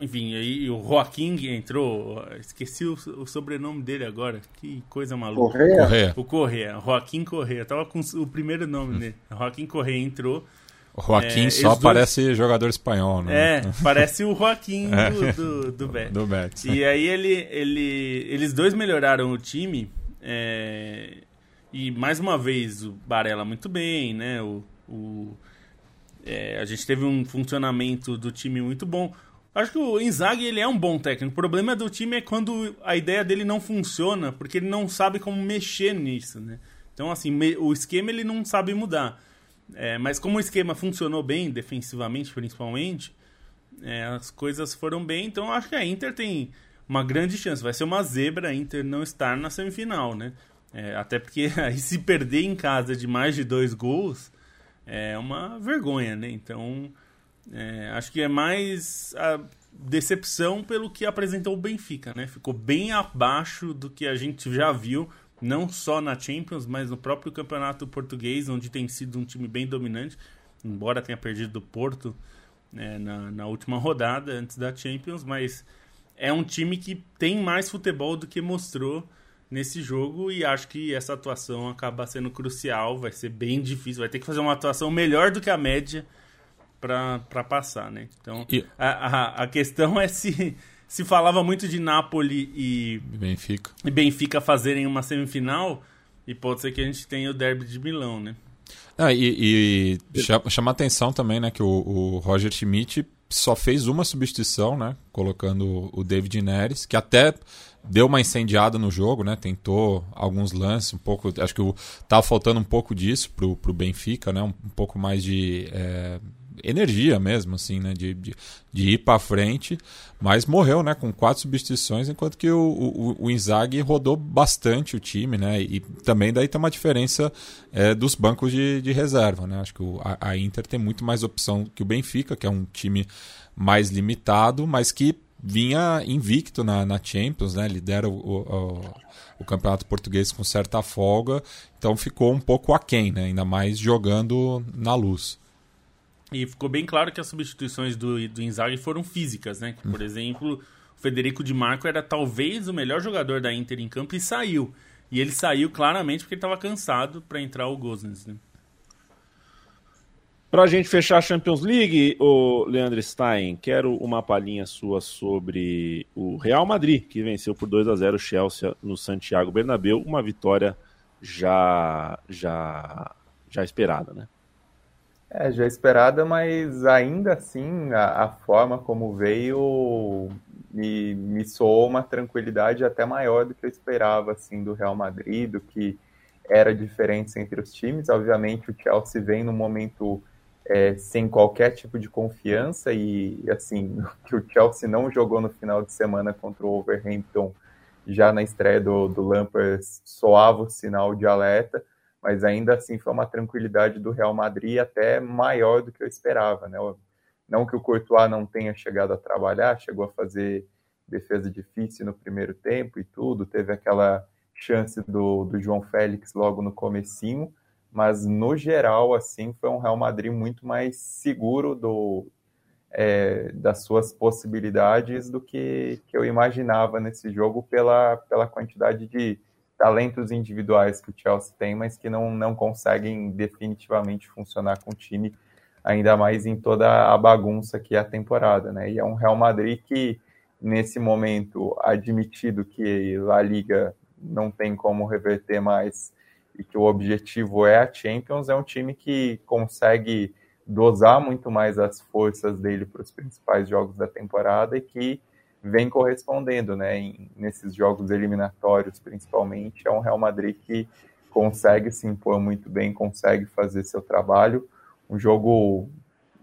Enfim, aí o Joaquim entrou. Esqueci o, o, sobrenome dele agora. Que coisa maluca. Correia? Correia. O Correia. Joaquim Correia. Tava com o primeiro nome dele. Joaquim Correia entrou. O Joaquim é, só dois... parece jogador espanhol, né? É, parece o Joaquim é. do, do, do Betis. Do Betis. E aí ele, ele, eles dois melhoraram o time. É, e mais uma vez, o Barella muito bem, né? O, o é, a gente teve um funcionamento do time muito bom. Acho que o Inzaghi ele é um bom técnico. O problema do time é quando a ideia dele não funciona, porque ele não sabe como mexer nisso, né? Então, assim, o esquema ele não sabe mudar. É, mas como o esquema funcionou bem, defensivamente principalmente, é, as coisas foram bem. Então, acho que a Inter tem uma grande chance. Vai ser uma zebra a Inter não estar na semifinal, né? É, até porque aí se perder em casa de mais de dois gols é uma vergonha, né? Então é, acho que é mais a decepção pelo que apresentou o Benfica, né? Ficou bem abaixo do que a gente já viu, não só na Champions, mas no próprio campeonato português, onde tem sido um time bem dominante, embora tenha perdido do Porto né, na, na última rodada antes da Champions, mas é um time que tem mais futebol do que mostrou nesse jogo e acho que essa atuação acaba sendo crucial, vai ser bem difícil, vai ter que fazer uma atuação melhor do que a média para passar, né? Então, a, a, a, questão é se se falava muito de Napoli e Benfica. e Benfica fazerem uma semifinal e pode ser que a gente tenha o derby de Milão, né? Ah, e, e chama, atenção também, né, que o, o Roger Schmidt só fez uma substituição, né, colocando o David Neres, que até deu uma incendiada no jogo, né? Tentou alguns lances, um pouco. Acho que o, tava faltando um pouco disso pro, pro Benfica, né? Um, um pouco mais de é, energia mesmo, assim, né? De, de, de ir para frente, mas morreu, né? Com quatro substituições, enquanto que o, o, o Inzaghi rodou bastante o time, né? E também daí tem uma diferença é, dos bancos de, de reserva, né? Acho que o, a, a Inter tem muito mais opção que o Benfica, que é um time mais limitado, mas que vinha invicto na, na Champions, né? Lidera o, o, o, campeonato português com certa folga, então ficou um pouco aquém, né? Ainda mais jogando na luz. E ficou bem claro que as substituições do, do Inzaghi foram físicas, né? Por exemplo, o Federico Di Marco era talvez o melhor jogador da Inter em campo e saiu. E ele saiu claramente porque ele estava cansado para entrar o Gosens, né? Para a gente fechar a Champions League, o Leandro Stein, quero uma palhinha sua sobre o Real Madrid, que venceu por 2 a 0 o Chelsea no Santiago Bernabéu, uma vitória já já já esperada, né? É, já esperada, mas ainda assim a, a forma como veio me, me soou uma tranquilidade até maior do que eu esperava assim do Real Madrid, do que era diferença entre os times. Obviamente o Chelsea vem no momento é, sem qualquer tipo de confiança e assim que o Chelsea não jogou no final de semana contra o Wolverhampton já na estreia do, do Lampard soava o sinal de alerta, mas ainda assim foi uma tranquilidade do Real Madrid até maior do que eu esperava, né? Não que o Courtois não tenha chegado a trabalhar, chegou a fazer defesa difícil no primeiro tempo e tudo, teve aquela chance do, do João Félix logo no comecinho, mas no geral, assim, foi um Real Madrid muito mais seguro do, é, das suas possibilidades do que, que eu imaginava nesse jogo pela, pela quantidade de talentos individuais que o Chelsea tem, mas que não, não conseguem definitivamente funcionar com o time, ainda mais em toda a bagunça que é a temporada, né? E é um Real Madrid que, nesse momento, admitido que a Liga não tem como reverter mais e que o objetivo é a Champions, é um time que consegue dosar muito mais as forças dele para os principais jogos da temporada e que vem correspondendo, né, em, nesses jogos eliminatórios principalmente, é um Real Madrid que consegue se impor muito bem, consegue fazer seu trabalho, um jogo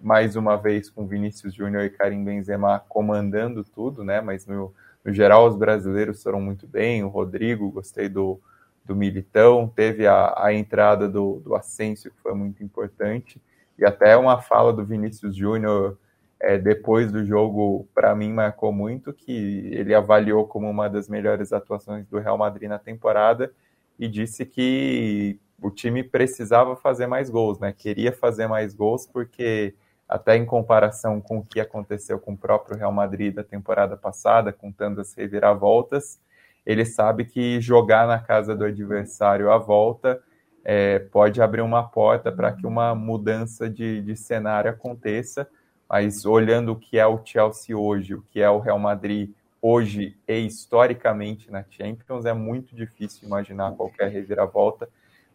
mais uma vez com Vinícius Júnior e Karim Benzema comandando tudo, né, mas no, no geral os brasileiros foram muito bem, o Rodrigo, gostei do, do Militão, teve a, a entrada do, do Asensio, que foi muito importante, e até uma fala do Vinícius Júnior é, depois do jogo, para mim, marcou muito, que ele avaliou como uma das melhores atuações do Real Madrid na temporada e disse que o time precisava fazer mais gols, né? Queria fazer mais gols porque até em comparação com o que aconteceu com o próprio Real Madrid da temporada passada, com tantas reviravoltas, ele sabe que jogar na casa do adversário à volta é, pode abrir uma porta para que uma mudança de, de cenário aconteça. Mas olhando o que é o Chelsea hoje, o que é o Real Madrid hoje e historicamente na Champions, é muito difícil imaginar qualquer reviravolta,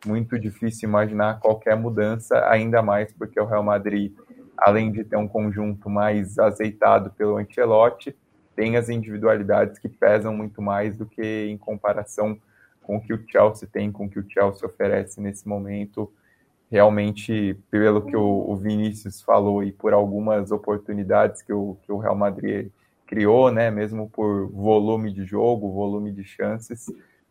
muito difícil imaginar qualquer mudança, ainda mais porque o Real Madrid, além de ter um conjunto mais azeitado pelo Ancelotti, tem as individualidades que pesam muito mais do que em comparação com o que o Chelsea tem, com o que o Chelsea oferece nesse momento. Realmente, pelo que o, Vinícius falou e por algumas oportunidades que o, que o Real Madrid criou, né, mesmo por volume de jogo, volume de chances,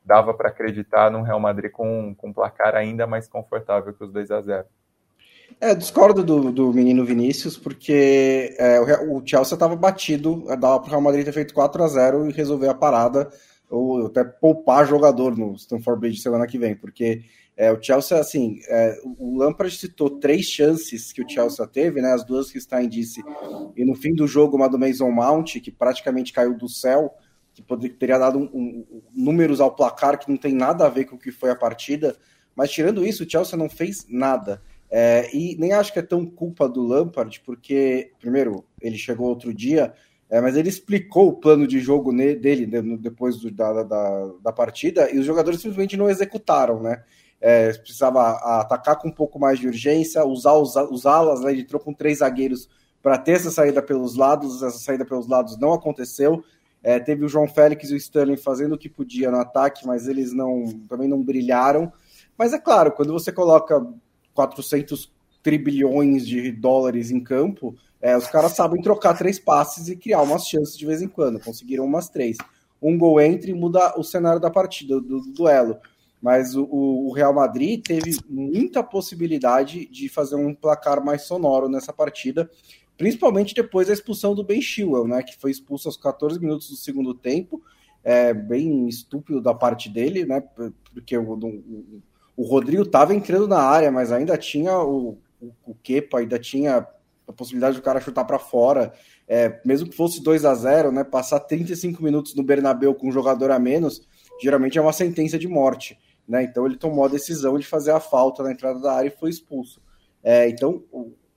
dava para acreditar num Real Madrid com, com um placar ainda mais confortável que os 2 a 0 é, discordo do, do menino Vinícius, porque é, o, o, Chelsea estava batido, dava para o Real Madrid ter feito 4 a 0 e resolver a parada, ou até poupar jogador no Stanford Bridge semana que vem, porque é, o Chelsea, assim, é, o Lampard citou três chances que o Chelsea teve, né, as duas que em disse, e no fim do jogo uma do Mason Mount, que praticamente caiu do céu, que poderia, teria dado um, um, números ao placar que não tem nada a ver com o que foi a partida, mas tirando isso, o Chelsea não fez nada. É, e nem acho que é tão culpa do Lampard, porque, primeiro, ele chegou outro dia, é, mas ele explicou o plano de jogo dele depois do, da, da, da, partida e os jogadores simplesmente não executaram, né? É, precisava atacar com um pouco mais de urgência, usar os, alas, né? ele entrou com três zagueiros para ter essa saída pelos lados, essa saída pelos lados não aconteceu. É, teve o João Félix e o Sterling fazendo o que podia no ataque, mas eles não também não brilharam. Mas é claro, quando você coloca 400 trilhões de dólares em campo, é, os caras sabem trocar três passes e criar umas chances de vez em quando. Conseguiram umas três. Um gol entra e muda o cenário da partida, do, do duelo. Mas o, o, Real Madrid teve muita possibilidade de fazer um placar mais sonoro nessa partida, principalmente depois da expulsão do Ben Chilwell, né, que foi expulso aos 14 minutos do segundo tempo. É bem estúpido da parte dele, né? Porque o, o, o Rodrigo estava entrando na área, mas ainda tinha o, o, o Kepa, ainda tinha a possibilidade do cara chutar para fora, é, mesmo que fosse 2 a 0 né, passar 35 minutos no Bernabéu com um jogador a menos, geralmente é uma sentença de morte. Né? Então ele tomou a decisão de fazer a falta na entrada da área e foi expulso. É, então,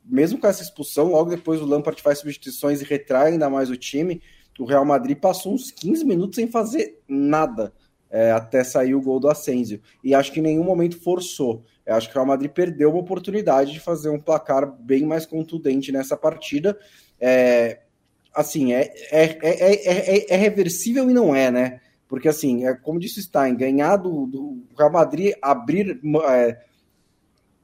mesmo com essa expulsão, logo depois o Lampard faz substituições e retrai ainda mais o time. O Real Madrid passou uns 15 minutos sem fazer nada é, até sair o gol do Asensio. E acho que em nenhum momento forçou. Eu acho que o Real Madrid perdeu uma oportunidade de fazer um placar bem mais contundente nessa partida. É, assim, é, é, é, reversível e não é, né? Porque, assim, é, como disse o Stein, ganhar do, do Real Madrid, abrir,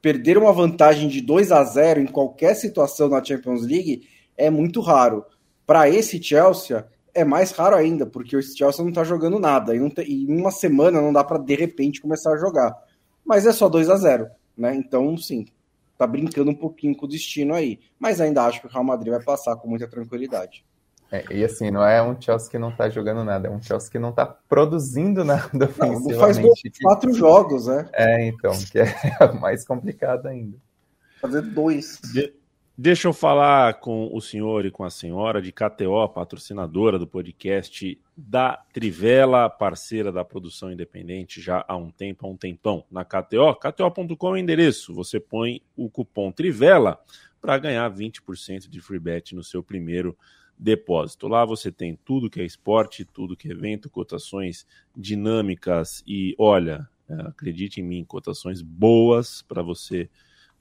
perder uma vantagem de 2 a 0 em qualquer situação na Champions League é muito raro. Para esse Chelsea, é mais raro ainda, porque o Chelsea não tá jogando nada. E, e em uma semana não dá para de repente começar a jogar. Mas é só 2 a 0 né? Então, sim, tá brincando um pouquinho com o destino aí. Mas ainda acho que o Real Madrid vai passar com muita tranquilidade. É, e assim, não é um Chelsea que não tá jogando nada, é um Chelsea que não tá produzindo nada ofensivamente. Não, faz gol quatro jogos, né? É, então, que é mais complicado ainda. Fazer dois. De, Deixa eu falar com o senhor e com a senhora de KTO, patrocinadora do podcast da Trivela, parceira da produção independente já há um tempo, há um tempão na KTO. KTO.com é o endereço. Você põe o cupom Trivela para ganhar 20% de free bet no seu primeiro depósito. Lá você tem tudo que é esporte, tudo que é evento, cotações dinâmicas e, olha, é, acredite em mim, cotações boas para você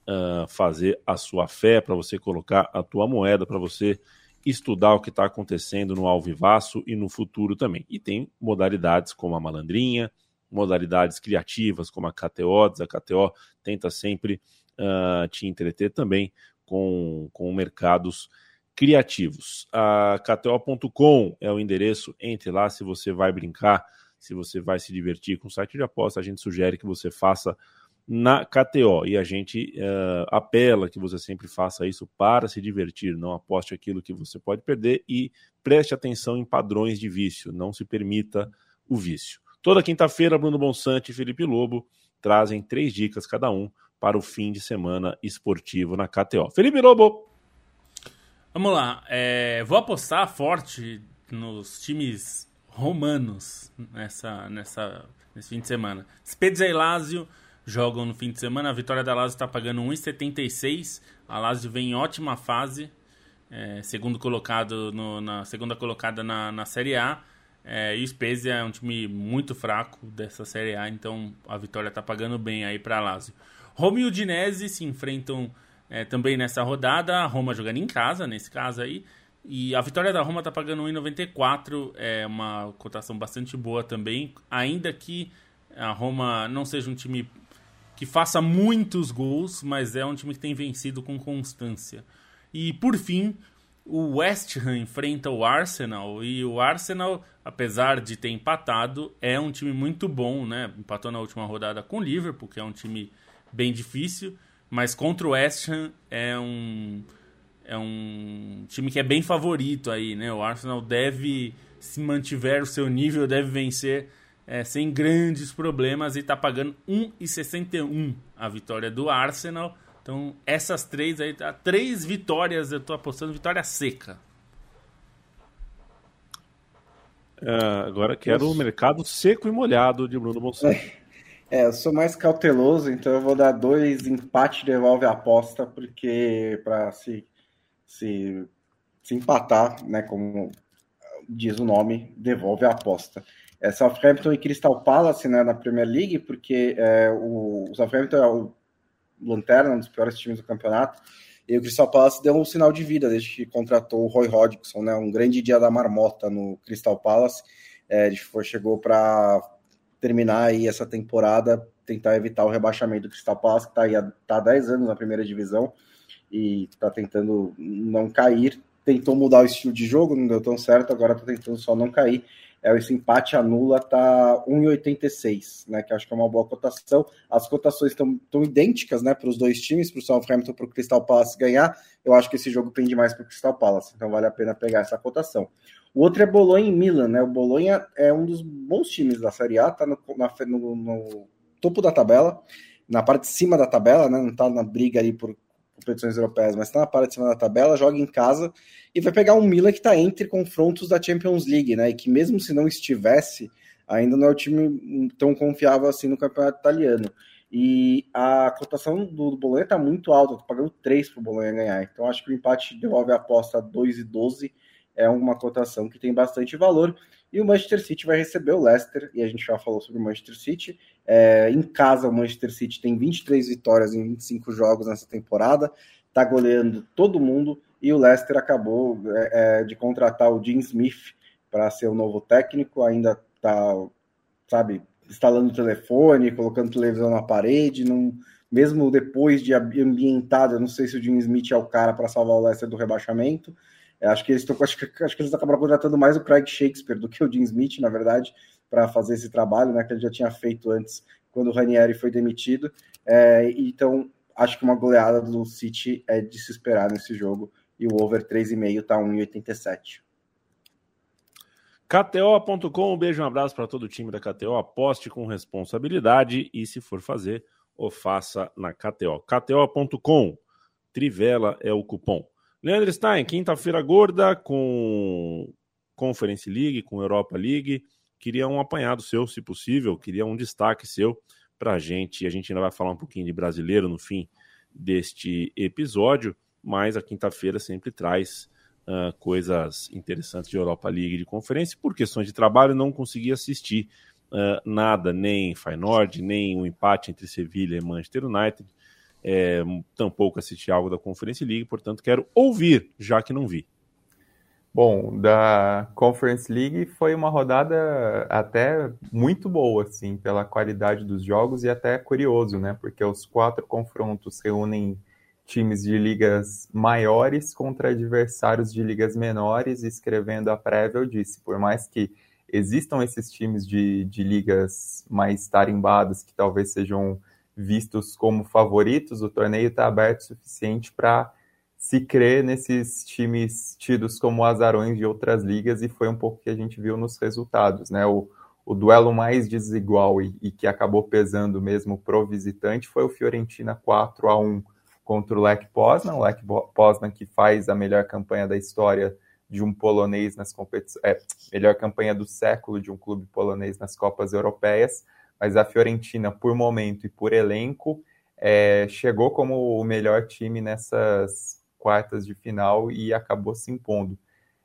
uh, fazer a sua fé, para você colocar a tua moeda, para você estudar o que está acontecendo no Alvivaço e no futuro também. E tem modalidades como a malandrinha, modalidades criativas como a KTO, a KTO tenta sempre uh, te entreter também com, com mercados. A KTO.com é o endereço, entre lá se você vai brincar, se você vai se divertir com o site de aposta, a gente sugere que você faça na KTO. E a gente uh, apela que você sempre faça isso para se divertir, não aposte aquilo que você pode perder e preste atenção em padrões de vício, não se permita o vício. Toda quinta-feira, Bruno Bonsante e Felipe Lobo trazem três dicas cada um para o fim de semana esportivo na KTO. Felipe Lobo! Vamos lá, é, vou apostar forte nos times romanos nessa, nessa, nesse fim de semana. Spezia e Lazio jogam no fim de semana. A vitória da Lazio está pagando 1,76. A Lazio vem em ótima fase, é, segundo colocado no, na segunda colocada na, na Série A. É, e o Spezia é um time muito fraco dessa Série A, então a vitória está pagando bem aí para a Lazio. Roma e Udinese se enfrentam é, também nessa rodada. A Roma jogando em casa, nesse caso aí. E a vitória da Roma está pagando 1,94, é uma cotação bastante boa também, ainda que a Roma não seja um time que faça muitos gols, mas é um time que tem vencido com constância. E por fim, o West Ham enfrenta o Arsenal e o Arsenal, apesar de ter empatado, é um time muito bom, né? Empatou na última rodada com o Liverpool, que é um time bem difícil, mas contra o West Ham é um é um time que é bem favorito aí, né? O Arsenal deve se mantiver o seu nível, deve vencer é, sem grandes problemas e está pagando 1,61 a vitória do Arsenal. Então, essas três aí, tá, três vitórias, eu estou apostando vitória seca. É, agora quero o mercado seco e molhado de Bruno Bolsonaro. É, eu sou mais cauteloso, então eu vou dar dois empate devolve a aposta, porque para se, se, se empatar, né, como diz o nome, devolve a aposta. É, Southampton e Crystal Palace né, na Premier League, porque é, o, o Southampton é o lanterna, um dos piores times do campeonato, e o Crystal Palace deu um sinal de vida desde que contratou o Roy Hodgson, né, um grande dia da marmota no Crystal Palace, é, foi, chegou para terminar aí essa temporada, tentar evitar o rebaixamento do Crystal Palace, que está aí há, tá há 10 anos na primeira divisão e está tentando não cair. Tentou mudar o estilo de jogo, não deu tão certo, agora está tentando só não cair é, esse empate anula tá 1,86, né? Que acho que é uma boa cotação. As cotações estão idênticas, né, para os dois times, para o Southampton para o Crystal Palace ganhar. Eu acho que esse jogo pende mais para o Crystal Palace, então vale a pena pegar essa cotação. O outro é Bolonha e Milan, né? O Bolonha é um dos bons times da Série A, tá no, na, no, no topo da tabela, na parte de cima da tabela, né? Não tá na briga ali por competições europeias, mas está na parte de cima da tabela, joga em casa e vai pegar um Milan que está entre confrontos da Champions League, né? E que mesmo se não estivesse, ainda não é o time tão confiável assim no campeonato italiano. E a cotação do, Bolonha está muito alta, estou pagando 3 para o Bolonha ganhar. Então acho que o empate devolve a aposta a 2,12 é uma cotação que tem bastante valor. E o Manchester City vai receber o Leicester, e a gente já falou sobre o Manchester City. É, em casa, o Manchester City tem 23 vitórias em 25 jogos nessa temporada, está goleando todo mundo, e o Leicester acabou é, é, de contratar o Jim Smith para ser o novo técnico, ainda está, sabe, instalando o telefone, colocando televisão na parede, mesmo depois de ambientado, eu não sei se o Jim Smith é o cara para salvar o Leicester do rebaixamento, acho que eles estão, acho acho que eles acabaram contratando mais o Craig Shakespeare do que o Jim Smith, na verdade, para fazer esse trabalho, né? Que ele já tinha feito antes, quando o Ranieri foi demitido. É, então, acho que uma goleada do City é de se esperar nesse jogo. E o over 3,5 está 1,87. KTO.com, um beijo, um abraço para todo o time da KTO. Aposte com responsabilidade e, se for fazer, o faça na KTO. KTO.com, Trivela é o cupom. Leandro Stein, quinta-feira gorda com Conference League, com Europa League. Queria um apanhado seu, se possível, queria um destaque seu para a gente. A gente ainda vai falar um pouquinho de brasileiro no fim deste episódio, mas a quinta-feira sempre traz uh, coisas interessantes de Europa League de conferência. Por questões de trabalho, não consegui assistir uh, nada, nem Feyenoord, nem o um empate entre Sevilha e Manchester United é, tampouco assisti algo da Conference League, portanto quero ouvir, já que não vi. Bom, da Conference League foi uma rodada até muito boa, assim, pela qualidade dos jogos e até curioso, né? Porque os quatro confrontos reúnem times de ligas maiores contra adversários de ligas menores. Escrevendo a prévia, eu disse, por mais que existam esses times de, de ligas mais tarimbadas, que talvez sejam vistos como favoritos, o torneio está aberto o suficiente para se crer nesses times tidos como azarões de outras ligas, e foi um pouco que a gente viu nos resultados, né? O, o duelo mais desigual e, e, que acabou pesando mesmo pro visitante foi o Fiorentina 4 a 1 contra o Lech Poznan, o Lech Poznan que faz a melhor campanha da história de um polonês nas competições, é, melhor campanha do século de um clube polonês nas Copas Europeias, mas a Fiorentina, por momento e por elenco, é, chegou como o melhor time nessas quartas de final e acabou se impondo.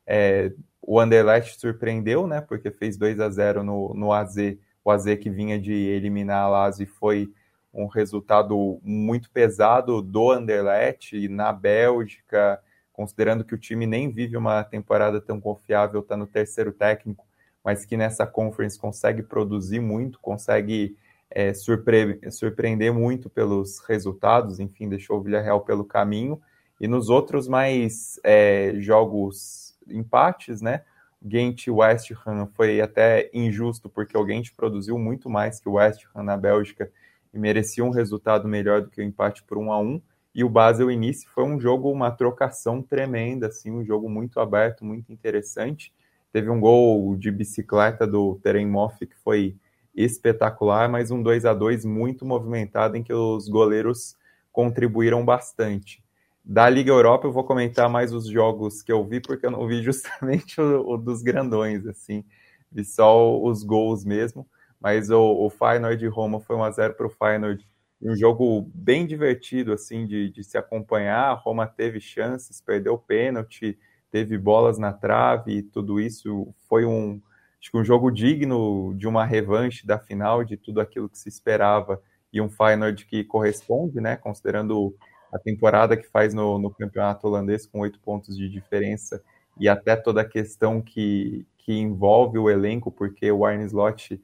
É, o Anderlecht surpreendeu, né, porque fez 2 a 0 no, no AZ, o AZ que vinha de eliminar a Lazio foi um resultado muito pesado do Anderlecht na Bélgica, considerando que o time nem vive uma temporada tão confiável, está no terceiro técnico, mas que nessa conference consegue produzir muito, consegue é, surpre surpreender muito pelos resultados, enfim, deixou o Villarreal pelo caminho. E nos outros mais é, jogos empates, né? Gent e West Ham foi até injusto, porque o Gent produziu muito mais que o West Ham na Bélgica e merecia um resultado melhor do que o empate por 1 a 1 E o Basel início foi um jogo, uma trocação tremenda, assim, um jogo muito aberto, muito interessante. Teve um gol de bicicleta do Teremoff que foi espetacular, mas um 2 a 2 muito movimentado em que os goleiros contribuíram bastante. Da Liga Europa eu vou comentar mais os jogos que eu vi, porque eu não vi justamente o, o dos grandões, assim, vi só os gols mesmo, mas o, o Feyenoord de Roma foi 1x0 para o Feyenoord, um jogo bem divertido, assim, de, de se acompanhar, a Roma teve chances, perdeu pênalti, teve bolas na trave e tudo isso foi um, acho que um jogo digno de uma revanche da final, de tudo aquilo que se esperava e um Feyenoord que corresponde, né, considerando a temporada que faz no, no campeonato holandês com oito pontos de diferença e até toda a questão que, que envolve o elenco, porque o Arne Slot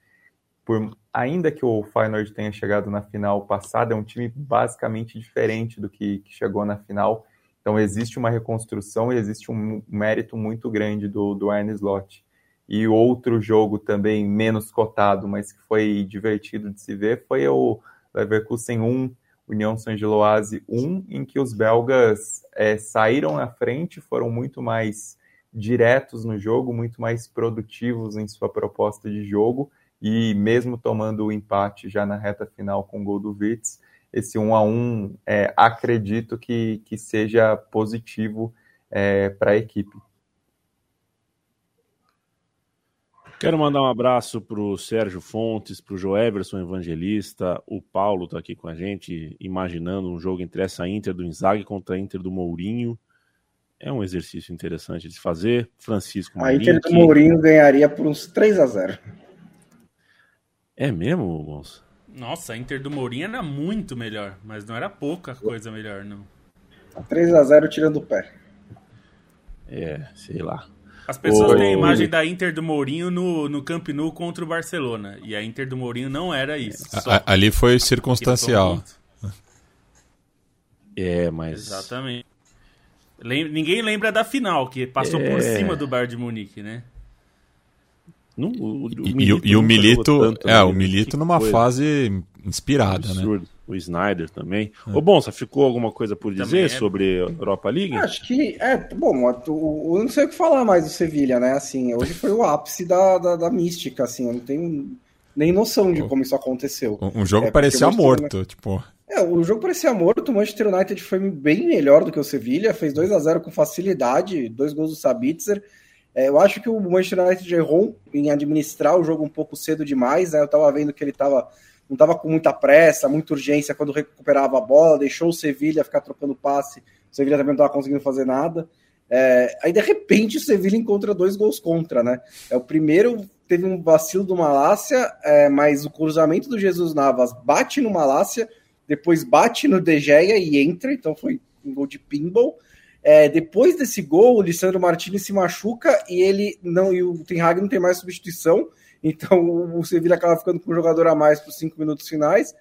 por ainda que o Feyenoord tenha chegado na final passada, é um time basicamente diferente do que, que chegou na final. Então existe uma reconstrução e existe um mérito muito grande do, do Arne Slot. E outro jogo também menos cotado, mas que foi divertido de se ver, foi o Leverkusen 1, União Saint-Gilloise 1, em que os belgas é, saíram na frente, foram muito mais diretos no jogo, muito mais produtivos em sua proposta de jogo, e mesmo tomando o empate já na reta final com o gol do Witz, esse 1 a 1 é, acredito que, que seja positivo é, para a equipe. Quero mandar um abraço para o Sérgio Fontes, para o Joeverson Evangelista, o Paulo está aqui com a gente, imaginando um jogo entre essa Inter do Inzaghi contra a Inter do Mourinho. É um exercício interessante de se fazer. Francisco A Inter do Mourinho ganharia por uns 3 a 0 É mesmo, Gonçalo? Nossa, a Inter do Mourinho era muito melhor, mas não era pouca coisa melhor, não. 3 a 0 tirando o pé. É, sei lá. As pessoas têm a imagem da Inter do Mourinho no, no Camp Nou contra o Barcelona. E a Inter do Mourinho não era isso. A, ali foi circunstancial. É, mas. Exatamente. Ninguém lembra da final, que passou é... por cima do Bar de Munique, né? No, o, o e, e, o Milito, tanto, é, né? o Milito numa coisa. fase inspirada, né? Absurdo. né? O Snyder também. É. Ô, bom, você ficou alguma coisa por dizer é... sobre a Europa League? Acho que, é, bom, eu não sei o que falar mais do Sevilha, né? Assim, hoje foi o ápice da, da, da mística, assim, eu não tenho nem noção de como isso aconteceu. Um, jogo é, parecia morto, tipo... É, o jogo parecia morto, o Manchester United foi bem melhor do que o Sevilha, fez 2 a 0 com facilidade, dois gols do Sabitzer, é, eu acho que o Manchester United errou em administrar o jogo um pouco cedo demais. Né? Eu estava vendo que ele tava, não estava com muita pressa, muita urgência quando recuperava a bola, deixou o Sevilha ficar trocando passe. O Sevilha também não estava conseguindo fazer nada. É, aí, de repente, o Sevilha encontra dois gols contra, né? É, o primeiro teve um vacilo do Malásia, é, mas o cruzamento do Jesus Navas bate no Malásia, depois bate no De Gea e entra, então foi um gol de pinball. É, depois desse gol, o Lissandro Martinez se machuca e ele não e o Ten Hag não tem mais substituição. Então o Sevilla acaba ficando com um jogador a mais os cinco minutos finais.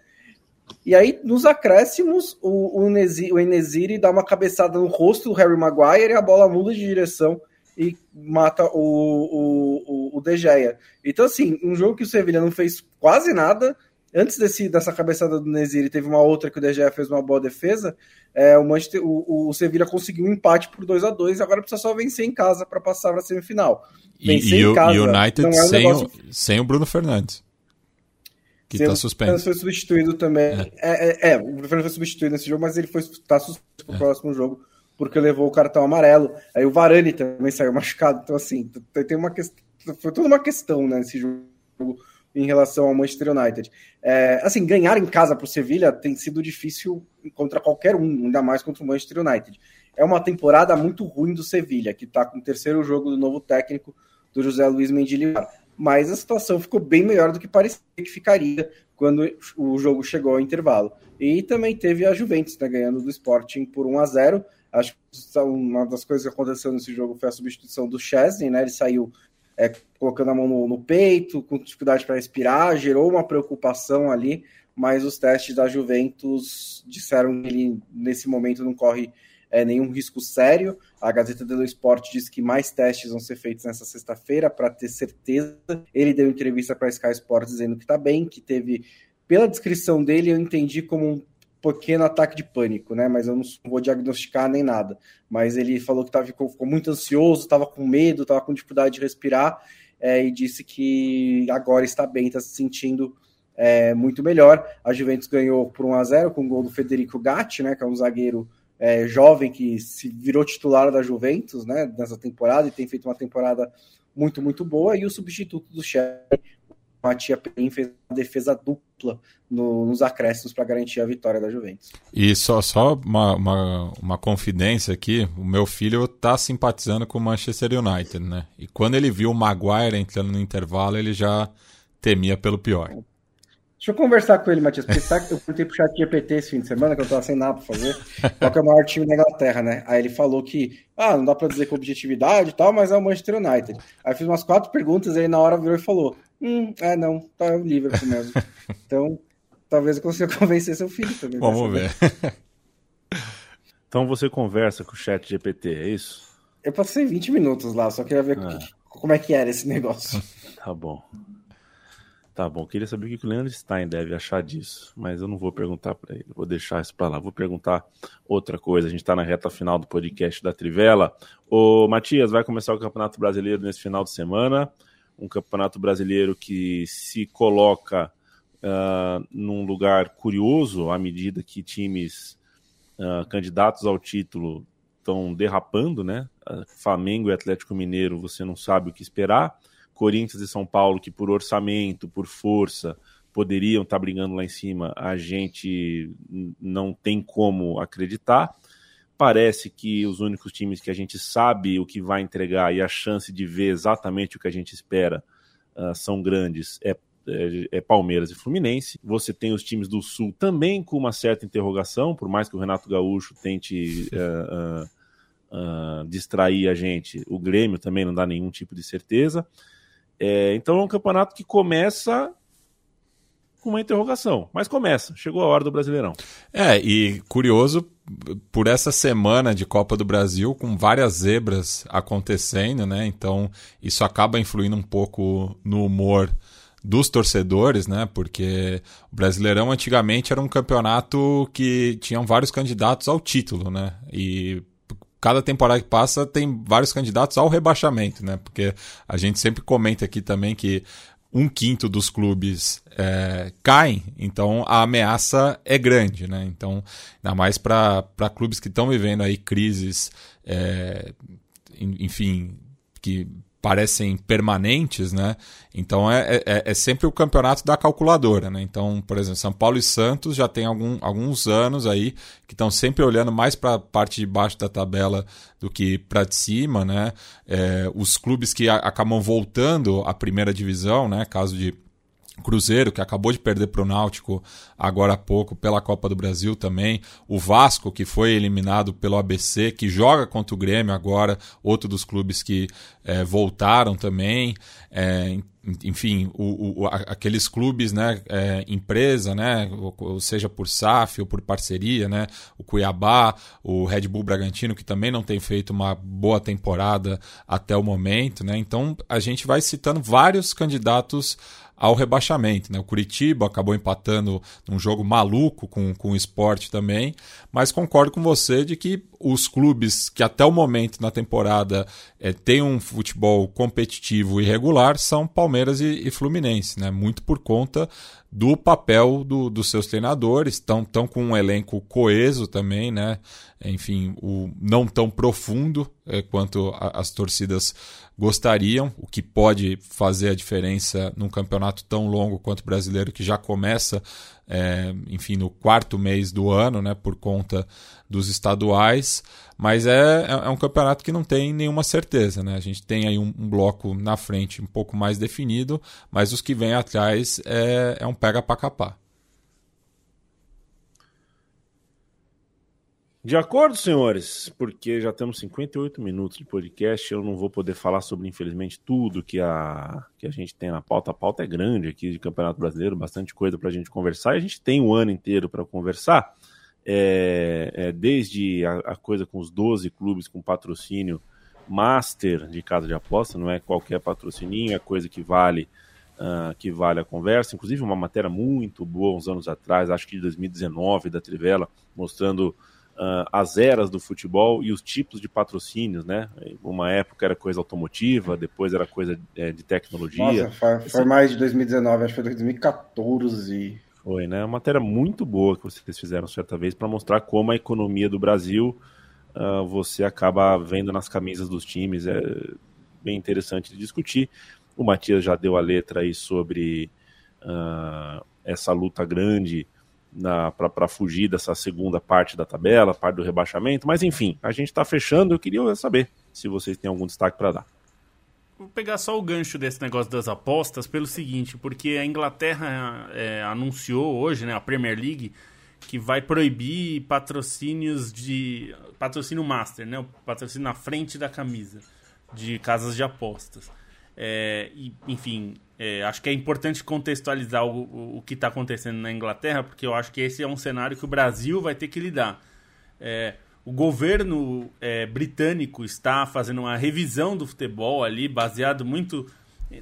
E aí, nos acréscimos, o, o, o Enesiri dá uma cabeçada no rosto do Harry Maguire e a bola muda de direção e mata o, o, o De Gea. Então, assim, um jogo que o Sevilla não fez quase nada, antes desse, dessa cabeçada do Neziri, teve uma outra que o De Gea fez uma boa defesa. É, o, Manchester, o, o Sevilla conseguiu um empate por 2 a 2 agora precisa só vencer em casa para passar para a semifinal. Vencer e, o United é um sem, negócio... o, sem o Bruno Fernandes. Que está suspenso. O foi substituído também. É. É, é, é, o Bruno Fernandes foi substituído nesse jogo, mas ele foi tá suspenso para o é. próximo jogo porque levou o cartão amarelo. Aí o Varane também saiu machucado. Então, assim, tem uma questão. Foi toda uma questão né, nesse jogo em relação ao Manchester United. É, assim, ganhar em casa para o Sevilha tem sido difícil contra qualquer um, ainda mais contra o Manchester United. É uma temporada muito ruim do Sevilha, que está com o terceiro jogo do novo técnico do José Luiz Mendilibar. Mas a situação ficou bem melhor do que parecia que ficaria quando o jogo chegou ao intervalo. E também teve a Juventus né, ganhando do Sporting por 1 a 0 Acho que uma das coisas que aconteceu nesse jogo foi a substituição do Chesney, né? Ele saiu é, colocando a mão no, no peito, com dificuldade para respirar, gerou uma preocupação ali, mas os testes da Juventus disseram que ele, nesse momento, não corre é, nenhum risco sério. A Gazeta dello Sport diz que mais testes vão ser feitos nessa sexta-feira para ter certeza. Ele deu entrevista para a Sky Sports dizendo que está bem, que teve, pela descrição dele, eu entendi como um pequeno ataque de pânico, né? Mas eu não vou diagnosticar nem nada. Mas ele falou que tava, ficou, ficou muito ansioso, estava com medo, estava com dificuldade de respirar é, e disse que agora está bem, está se sentindo é, muito melhor. A Juventus ganhou por 1 a 0 com o gol do Federico Gatti, né? Que é um zagueiro é, jovem que se virou titular da Juventus, né? Nessa temporada e tem feito uma temporada muito muito boa. E o substituto do chefe Matia Perim fez uma defesa dupla no, nos acréscimos para garantir a vitória da Juventus. E só, só uma, uma, uma, confidência aqui: o meu filho tá simpatizando com o Manchester United, né? E quando ele viu o Maguire entrando no intervalo, ele já temia pelo pior. Deixa eu conversar com ele, Matias, porque sabe que eu perguntei pro chat GPT esse fim de semana, que eu tava sem nada pra fazer, qual que é o maior time da Inglaterra, né? Aí ele falou que, ah, não dá pra dizer com objetividade e tal, mas é o Manchester United. Aí eu fiz umas quatro perguntas, aí na hora virou e falou, hum, é não, tá é o Liverpool mesmo. Então, talvez eu consiga convencer seu filho também. Vamos ver. então você conversa com o chat GPT, é isso? Eu passei 20 minutos lá, só queria ver ah. como é que era esse negócio. Tá bom. Tá bom, queria saber o que o Leandro Stein deve achar disso, mas eu não vou perguntar para ele, vou deixar isso para lá. Vou perguntar outra coisa. A gente está na reta final do podcast da Trivela. Ô, Matias, vai começar o Campeonato Brasileiro nesse final de semana. Um Campeonato Brasileiro que se coloca uh, num lugar curioso à medida que times uh, candidatos ao título estão derrapando, né? Uh, Flamengo e Atlético Mineiro, você não sabe o que esperar. Corinthians e São Paulo, que por orçamento, por força, poderiam estar tá brigando lá em cima, a gente não tem como acreditar. Parece que os únicos times que a gente sabe o que vai entregar e a chance de ver exatamente o que a gente espera uh, são grandes é, é, é, Palmeiras e Fluminense. Você tem os times do Sul também com uma certa interrogação, por mais que o Renato Gaúcho tente uh, uh, distrair a gente, o Grêmio também não dá nenhum tipo de certeza. É, então é um campeonato que começa com uma interrogação, mas começa. Chegou a hora do Brasileirão. É, e curioso, por essa semana de Copa do Brasil, com várias zebras acontecendo, né? Então isso acaba influindo um pouco no humor dos torcedores, né? Porque o Brasileirão antigamente era um campeonato que tinham vários candidatos ao título, né? E cada temporada que passa tem vários candidatos ao rebaixamento, né? Porque a gente sempre comenta aqui também que um quinto dos clubes é, caem, então a ameaça é grande, né? Então, ainda mais para clubes que estão vivendo aí crises, é, enfim, que parecem permanentes, né? Então é, é, é, sempre o campeonato da calculadora, né? Então, por exemplo, São Paulo e Santos já tem algum, alguns anos aí que estão sempre olhando mais para a parte de baixo da tabela do que para de cima, né? É, os clubes que a, acabam voltando à primeira divisão, né? Caso de Cruzeiro, que acabou de perder para o Náutico agora há pouco pela Copa do Brasil também. O Vasco, que foi eliminado pelo ABC, que joga contra o Grêmio agora, outro dos clubes que é, voltaram também. É, enfim, o, o, aqueles clubes, né, é, empresa, né, ou, seja por SAF ou por parceria, né, o Cuiabá, o Red Bull Bragantino, que também não tem feito uma boa temporada até o momento, né, então a gente vai citando vários candidatos ao rebaixamento. Né? O Curitiba acabou empatando num jogo maluco com, com o esporte também, mas concordo com você de que os clubes que até o momento na temporada é, têm um futebol competitivo e regular são Palmeiras e, e Fluminense, né? muito por conta do papel do, dos seus treinadores, estão tão com um elenco coeso também, né? enfim, o, não tão profundo é, quanto a, as torcidas gostariam, o que pode fazer a diferença num campeonato tão longo quanto o brasileiro, que já começa, é, enfim, no quarto mês do ano, né, por conta dos estaduais, mas é, é, é um campeonato que não tem nenhuma certeza, né? A gente tem aí um, um bloco na frente um pouco mais definido, mas os que vêm atrás é, é um pega para capar. De acordo, senhores, porque já temos 58 minutos de podcast, eu não vou poder falar sobre, infelizmente, tudo que a, que a gente tem na pauta. A pauta é grande aqui de Campeonato Brasileiro, bastante coisa para a gente conversar, e a gente tem um ano inteiro para conversar, é, é, desde a, a, coisa com os 12 clubes com patrocínio master de casa de aposta, não é qualquer patrocininho, é coisa que vale. Uh, que vale a conversa, inclusive uma matéria muito boa uns anos atrás, acho que de 2019, da Trivela, mostrando uh, as eras do futebol e os tipos de patrocínios, né? Uma época era coisa automotiva, depois era coisa é, de tecnologia. Nossa, foi, foi, mais de 2019, acho que foi 2014. Foi, né? Uma matéria muito boa que vocês fizeram certa vez para mostrar como a economia do Brasil uh, você acaba vendo nas camisas dos times. É bem interessante de discutir. O Matias já deu a letra aí sobre uh, essa luta grande para fugir dessa segunda parte da tabela, parte do rebaixamento. Mas enfim, a gente está fechando. Eu queria saber se vocês têm algum destaque para dar. vou pegar só o gancho desse negócio das apostas pelo seguinte, porque a Inglaterra é, anunciou hoje, né, a Premier League, que vai proibir patrocínios de patrocínio master, né, o patrocínio na frente da camisa de casas de apostas. É, e, enfim, é, acho que é importante contextualizar o, o, o que está acontecendo na Inglaterra, porque eu acho que esse é um cenário que o Brasil vai ter que lidar. É, o governo é, britânico está fazendo uma revisão do futebol ali, baseado muito,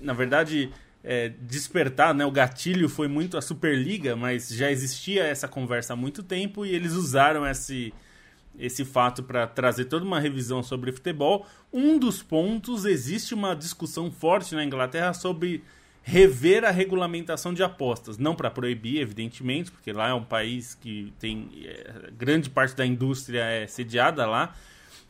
na verdade, é, despertar, né? O gatilho foi muito a Superliga, mas já existia essa conversa há muito tempo e eles usaram esse, esse fato para trazer toda uma revisão sobre futebol. Um dos pontos, existe uma discussão forte na Inglaterra sobre rever a regulamentação de apostas. Não para proibir, evidentemente, porque lá é um país que tem é, grande parte da indústria é sediada lá,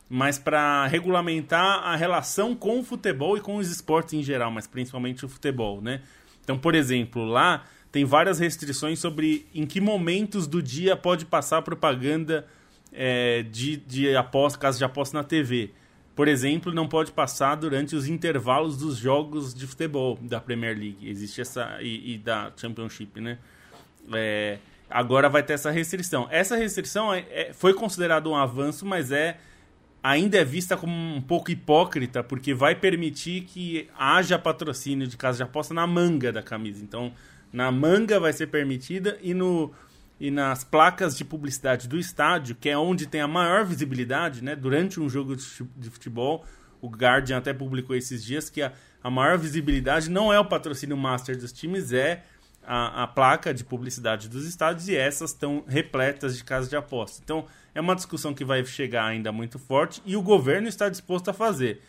mas para regulamentar a relação com o futebol e com os esportes em geral, mas principalmente o futebol, né? Então, por exemplo, lá tem várias restrições sobre em que momentos do dia pode passar propaganda é, de, de aposta, caso de aposta na TV por exemplo, não pode passar durante os intervalos dos jogos de futebol da Premier League. Existe essa. e, e da Championship, né? É, agora vai ter essa restrição. Essa restrição é, é, foi considerado um avanço, mas é ainda é vista como um pouco hipócrita, porque vai permitir que haja patrocínio de casa de aposta na manga da camisa. Então, na manga vai ser permitida e no e nas placas de publicidade do estádio, que é onde tem a maior visibilidade, né? Durante um jogo de futebol, o Guardian até publicou esses dias que a, a maior visibilidade não é o patrocínio master dos times, é a, a placa de publicidade dos estádios e essas estão repletas de casas de aposta. Então, é uma discussão que vai chegar ainda muito forte e o governo está disposto a fazer.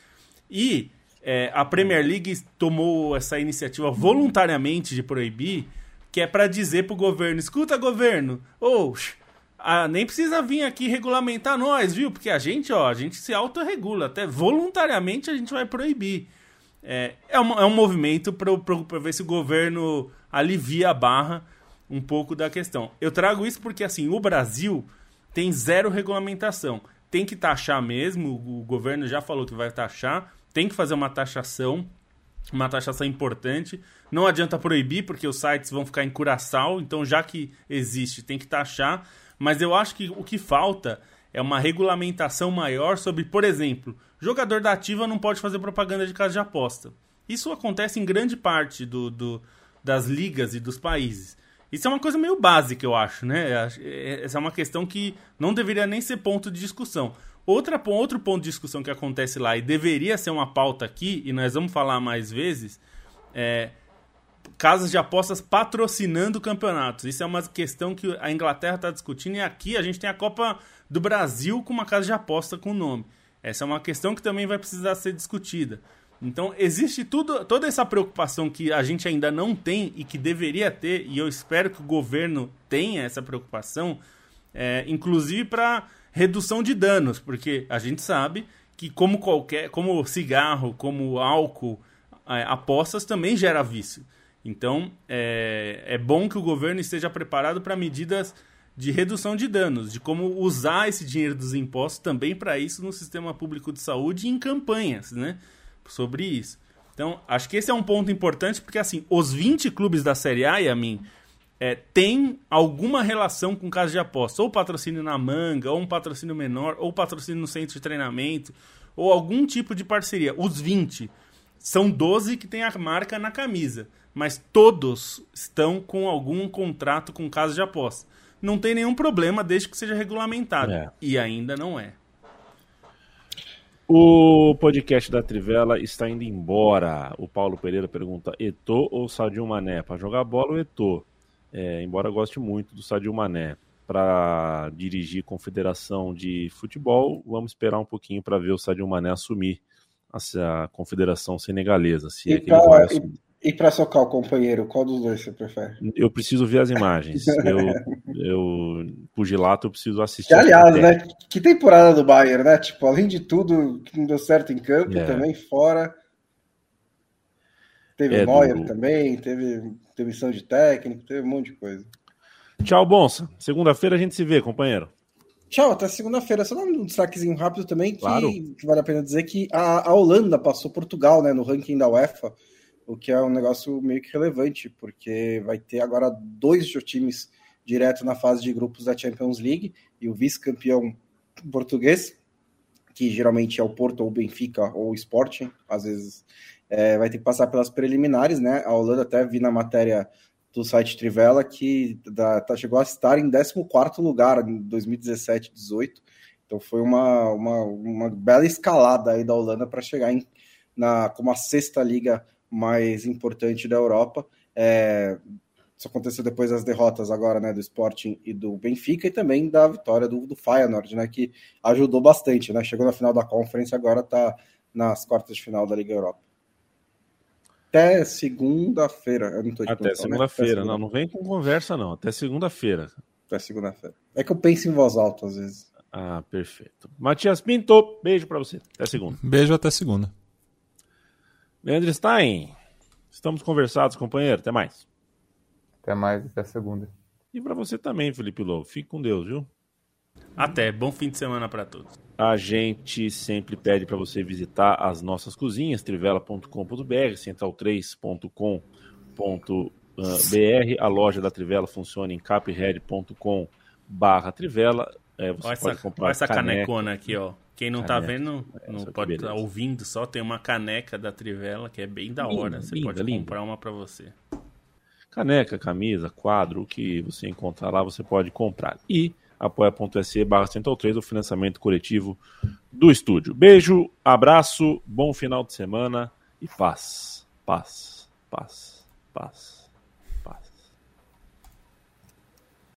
E é, a Premier League tomou essa iniciativa voluntariamente de proibir que é para dizer pro governo: escuta, governo, ou. Oh, ah, nem precisa vir aqui regulamentar nós, viu? Porque a gente, ó, a gente se autorregula, até voluntariamente a gente vai proibir. É, é, um, é um movimento para ver se o governo alivia a barra um pouco da questão. Eu trago isso porque, assim, o Brasil tem zero regulamentação. Tem que taxar mesmo, o governo já falou que vai taxar, tem que fazer uma taxação uma taxação importante. Não adianta proibir, porque os sites vão ficar em curaçal, então já que existe, tem que taxar. Mas eu acho que o que falta é uma regulamentação maior sobre, por exemplo, jogador da ativa não pode fazer propaganda de casa de aposta. Isso acontece em grande parte do, do, das ligas e dos países. Isso é uma coisa meio básica, eu acho, né? É, essa é uma questão que não deveria nem ser ponto de discussão. Outra, outro ponto de discussão que acontece lá e deveria ser uma pauta aqui, e nós vamos falar mais vezes, é casas de apostas patrocinando campeonatos. Isso é uma questão que a Inglaterra está discutindo e aqui a gente tem a Copa do Brasil com uma casa de aposta com nome. Essa é uma questão que também vai precisar ser discutida. Então, existe tudo, toda essa preocupação que a gente ainda não tem e que deveria ter, e eu espero que o governo tenha essa preocupação, é, inclusive para redução de danos, porque a gente sabe que como qualquer, como cigarro, como álcool, é, apostas também gera vício. Então é, é bom que o governo esteja preparado para medidas de redução de danos, de como usar esse dinheiro dos impostos também para isso no sistema público de saúde e em campanhas, né? Sobre isso. Então, acho que esse é um ponto importante, porque assim, os 20 clubes da Série A, a mim, é, tem alguma relação com caso de aposta, ou patrocínio na manga, ou um patrocínio menor, ou patrocínio no centro de treinamento, ou algum tipo de parceria. Os 20 são 12 que tem a marca na camisa, mas todos estão com algum contrato com caso de aposta. Não tem nenhum problema desde que seja regulamentado. É. E ainda não é. O podcast da Trivela está indo embora. O Paulo Pereira pergunta: Eto ou Sadio Mané? Para jogar bola, o Eto. É, embora goste muito do Sadio Mané para dirigir confederação de futebol, vamos esperar um pouquinho para ver o Sadio Mané assumir a, confederação senegalesa. Se e é para e, socar o companheiro, qual dos dois você prefere? Eu preciso ver as imagens. eu, eu pugilato, eu preciso assistir. aliás, né? Que temporada do Bayern, né? Tipo, além de tudo que não deu certo em campo, é. também fora. Teve é Neuer do... também, teve demissão de técnico, teve um monte de coisa. Tchau, Bonsa. Segunda-feira a gente se vê, companheiro. Tchau, até segunda-feira. Só dar um destaquezinho rápido também, que, claro. que vale a pena dizer que a, a, Holanda passou Portugal né, no ranking da UEFA, o que é um negócio meio que relevante, porque vai ter agora dois times direto na fase de grupos da Champions League, e o vice-campeão português, que geralmente é o Porto ou o Benfica ou o Sporting, às vezes é, vai ter que passar pelas preliminares, né? A Holanda até vi na matéria do site Trivela que da, tá, chegou a estar em 14 lugar em 2017, 18. Então foi uma, uma, uma bela escalada aí da Holanda para chegar em, na, como a sexta liga mais importante da Europa. É, isso aconteceu depois das derrotas agora né, do Sporting e do Benfica e também da vitória do, do Feyenoord, né, que ajudou bastante. Né? Chegou na final da Conference agora está nas quartas de final da Liga Europa. Até segunda-feira. Até né? segunda-feira. Segunda não, não vem com conversa, não. Até segunda-feira. Até segunda-feira. É que eu penso em voz alta às vezes. Ah, perfeito. Matias Pinto, beijo para você. Até segunda. Beijo até segunda. Leandro Stein, estamos conversados, companheiro. Até mais. Até mais, até segunda. E para você também, Felipe Lobo. Fique com Deus, viu? Até. Bom fim de semana para todos. A gente sempre pede para você visitar as nossas cozinhas, trivela.com.br, central3.com.br. A loja da Trivela funciona em capred.com barra Trivela. É, você olha pode essa, comprar olha essa caneca. canecona aqui, ó. Quem não caneca. tá vendo, não pode estar tá ouvindo só, tem uma caneca da Trivela que é bem da hora. Linda, você linda, pode linda. comprar uma para você. Caneca, camisa, quadro, o que você encontrar lá, você pode comprar. E apoia.se barra Central 3, o financiamento coletivo do estúdio. Beijo, abraço, bom final de semana e paz, paz, paz, paz.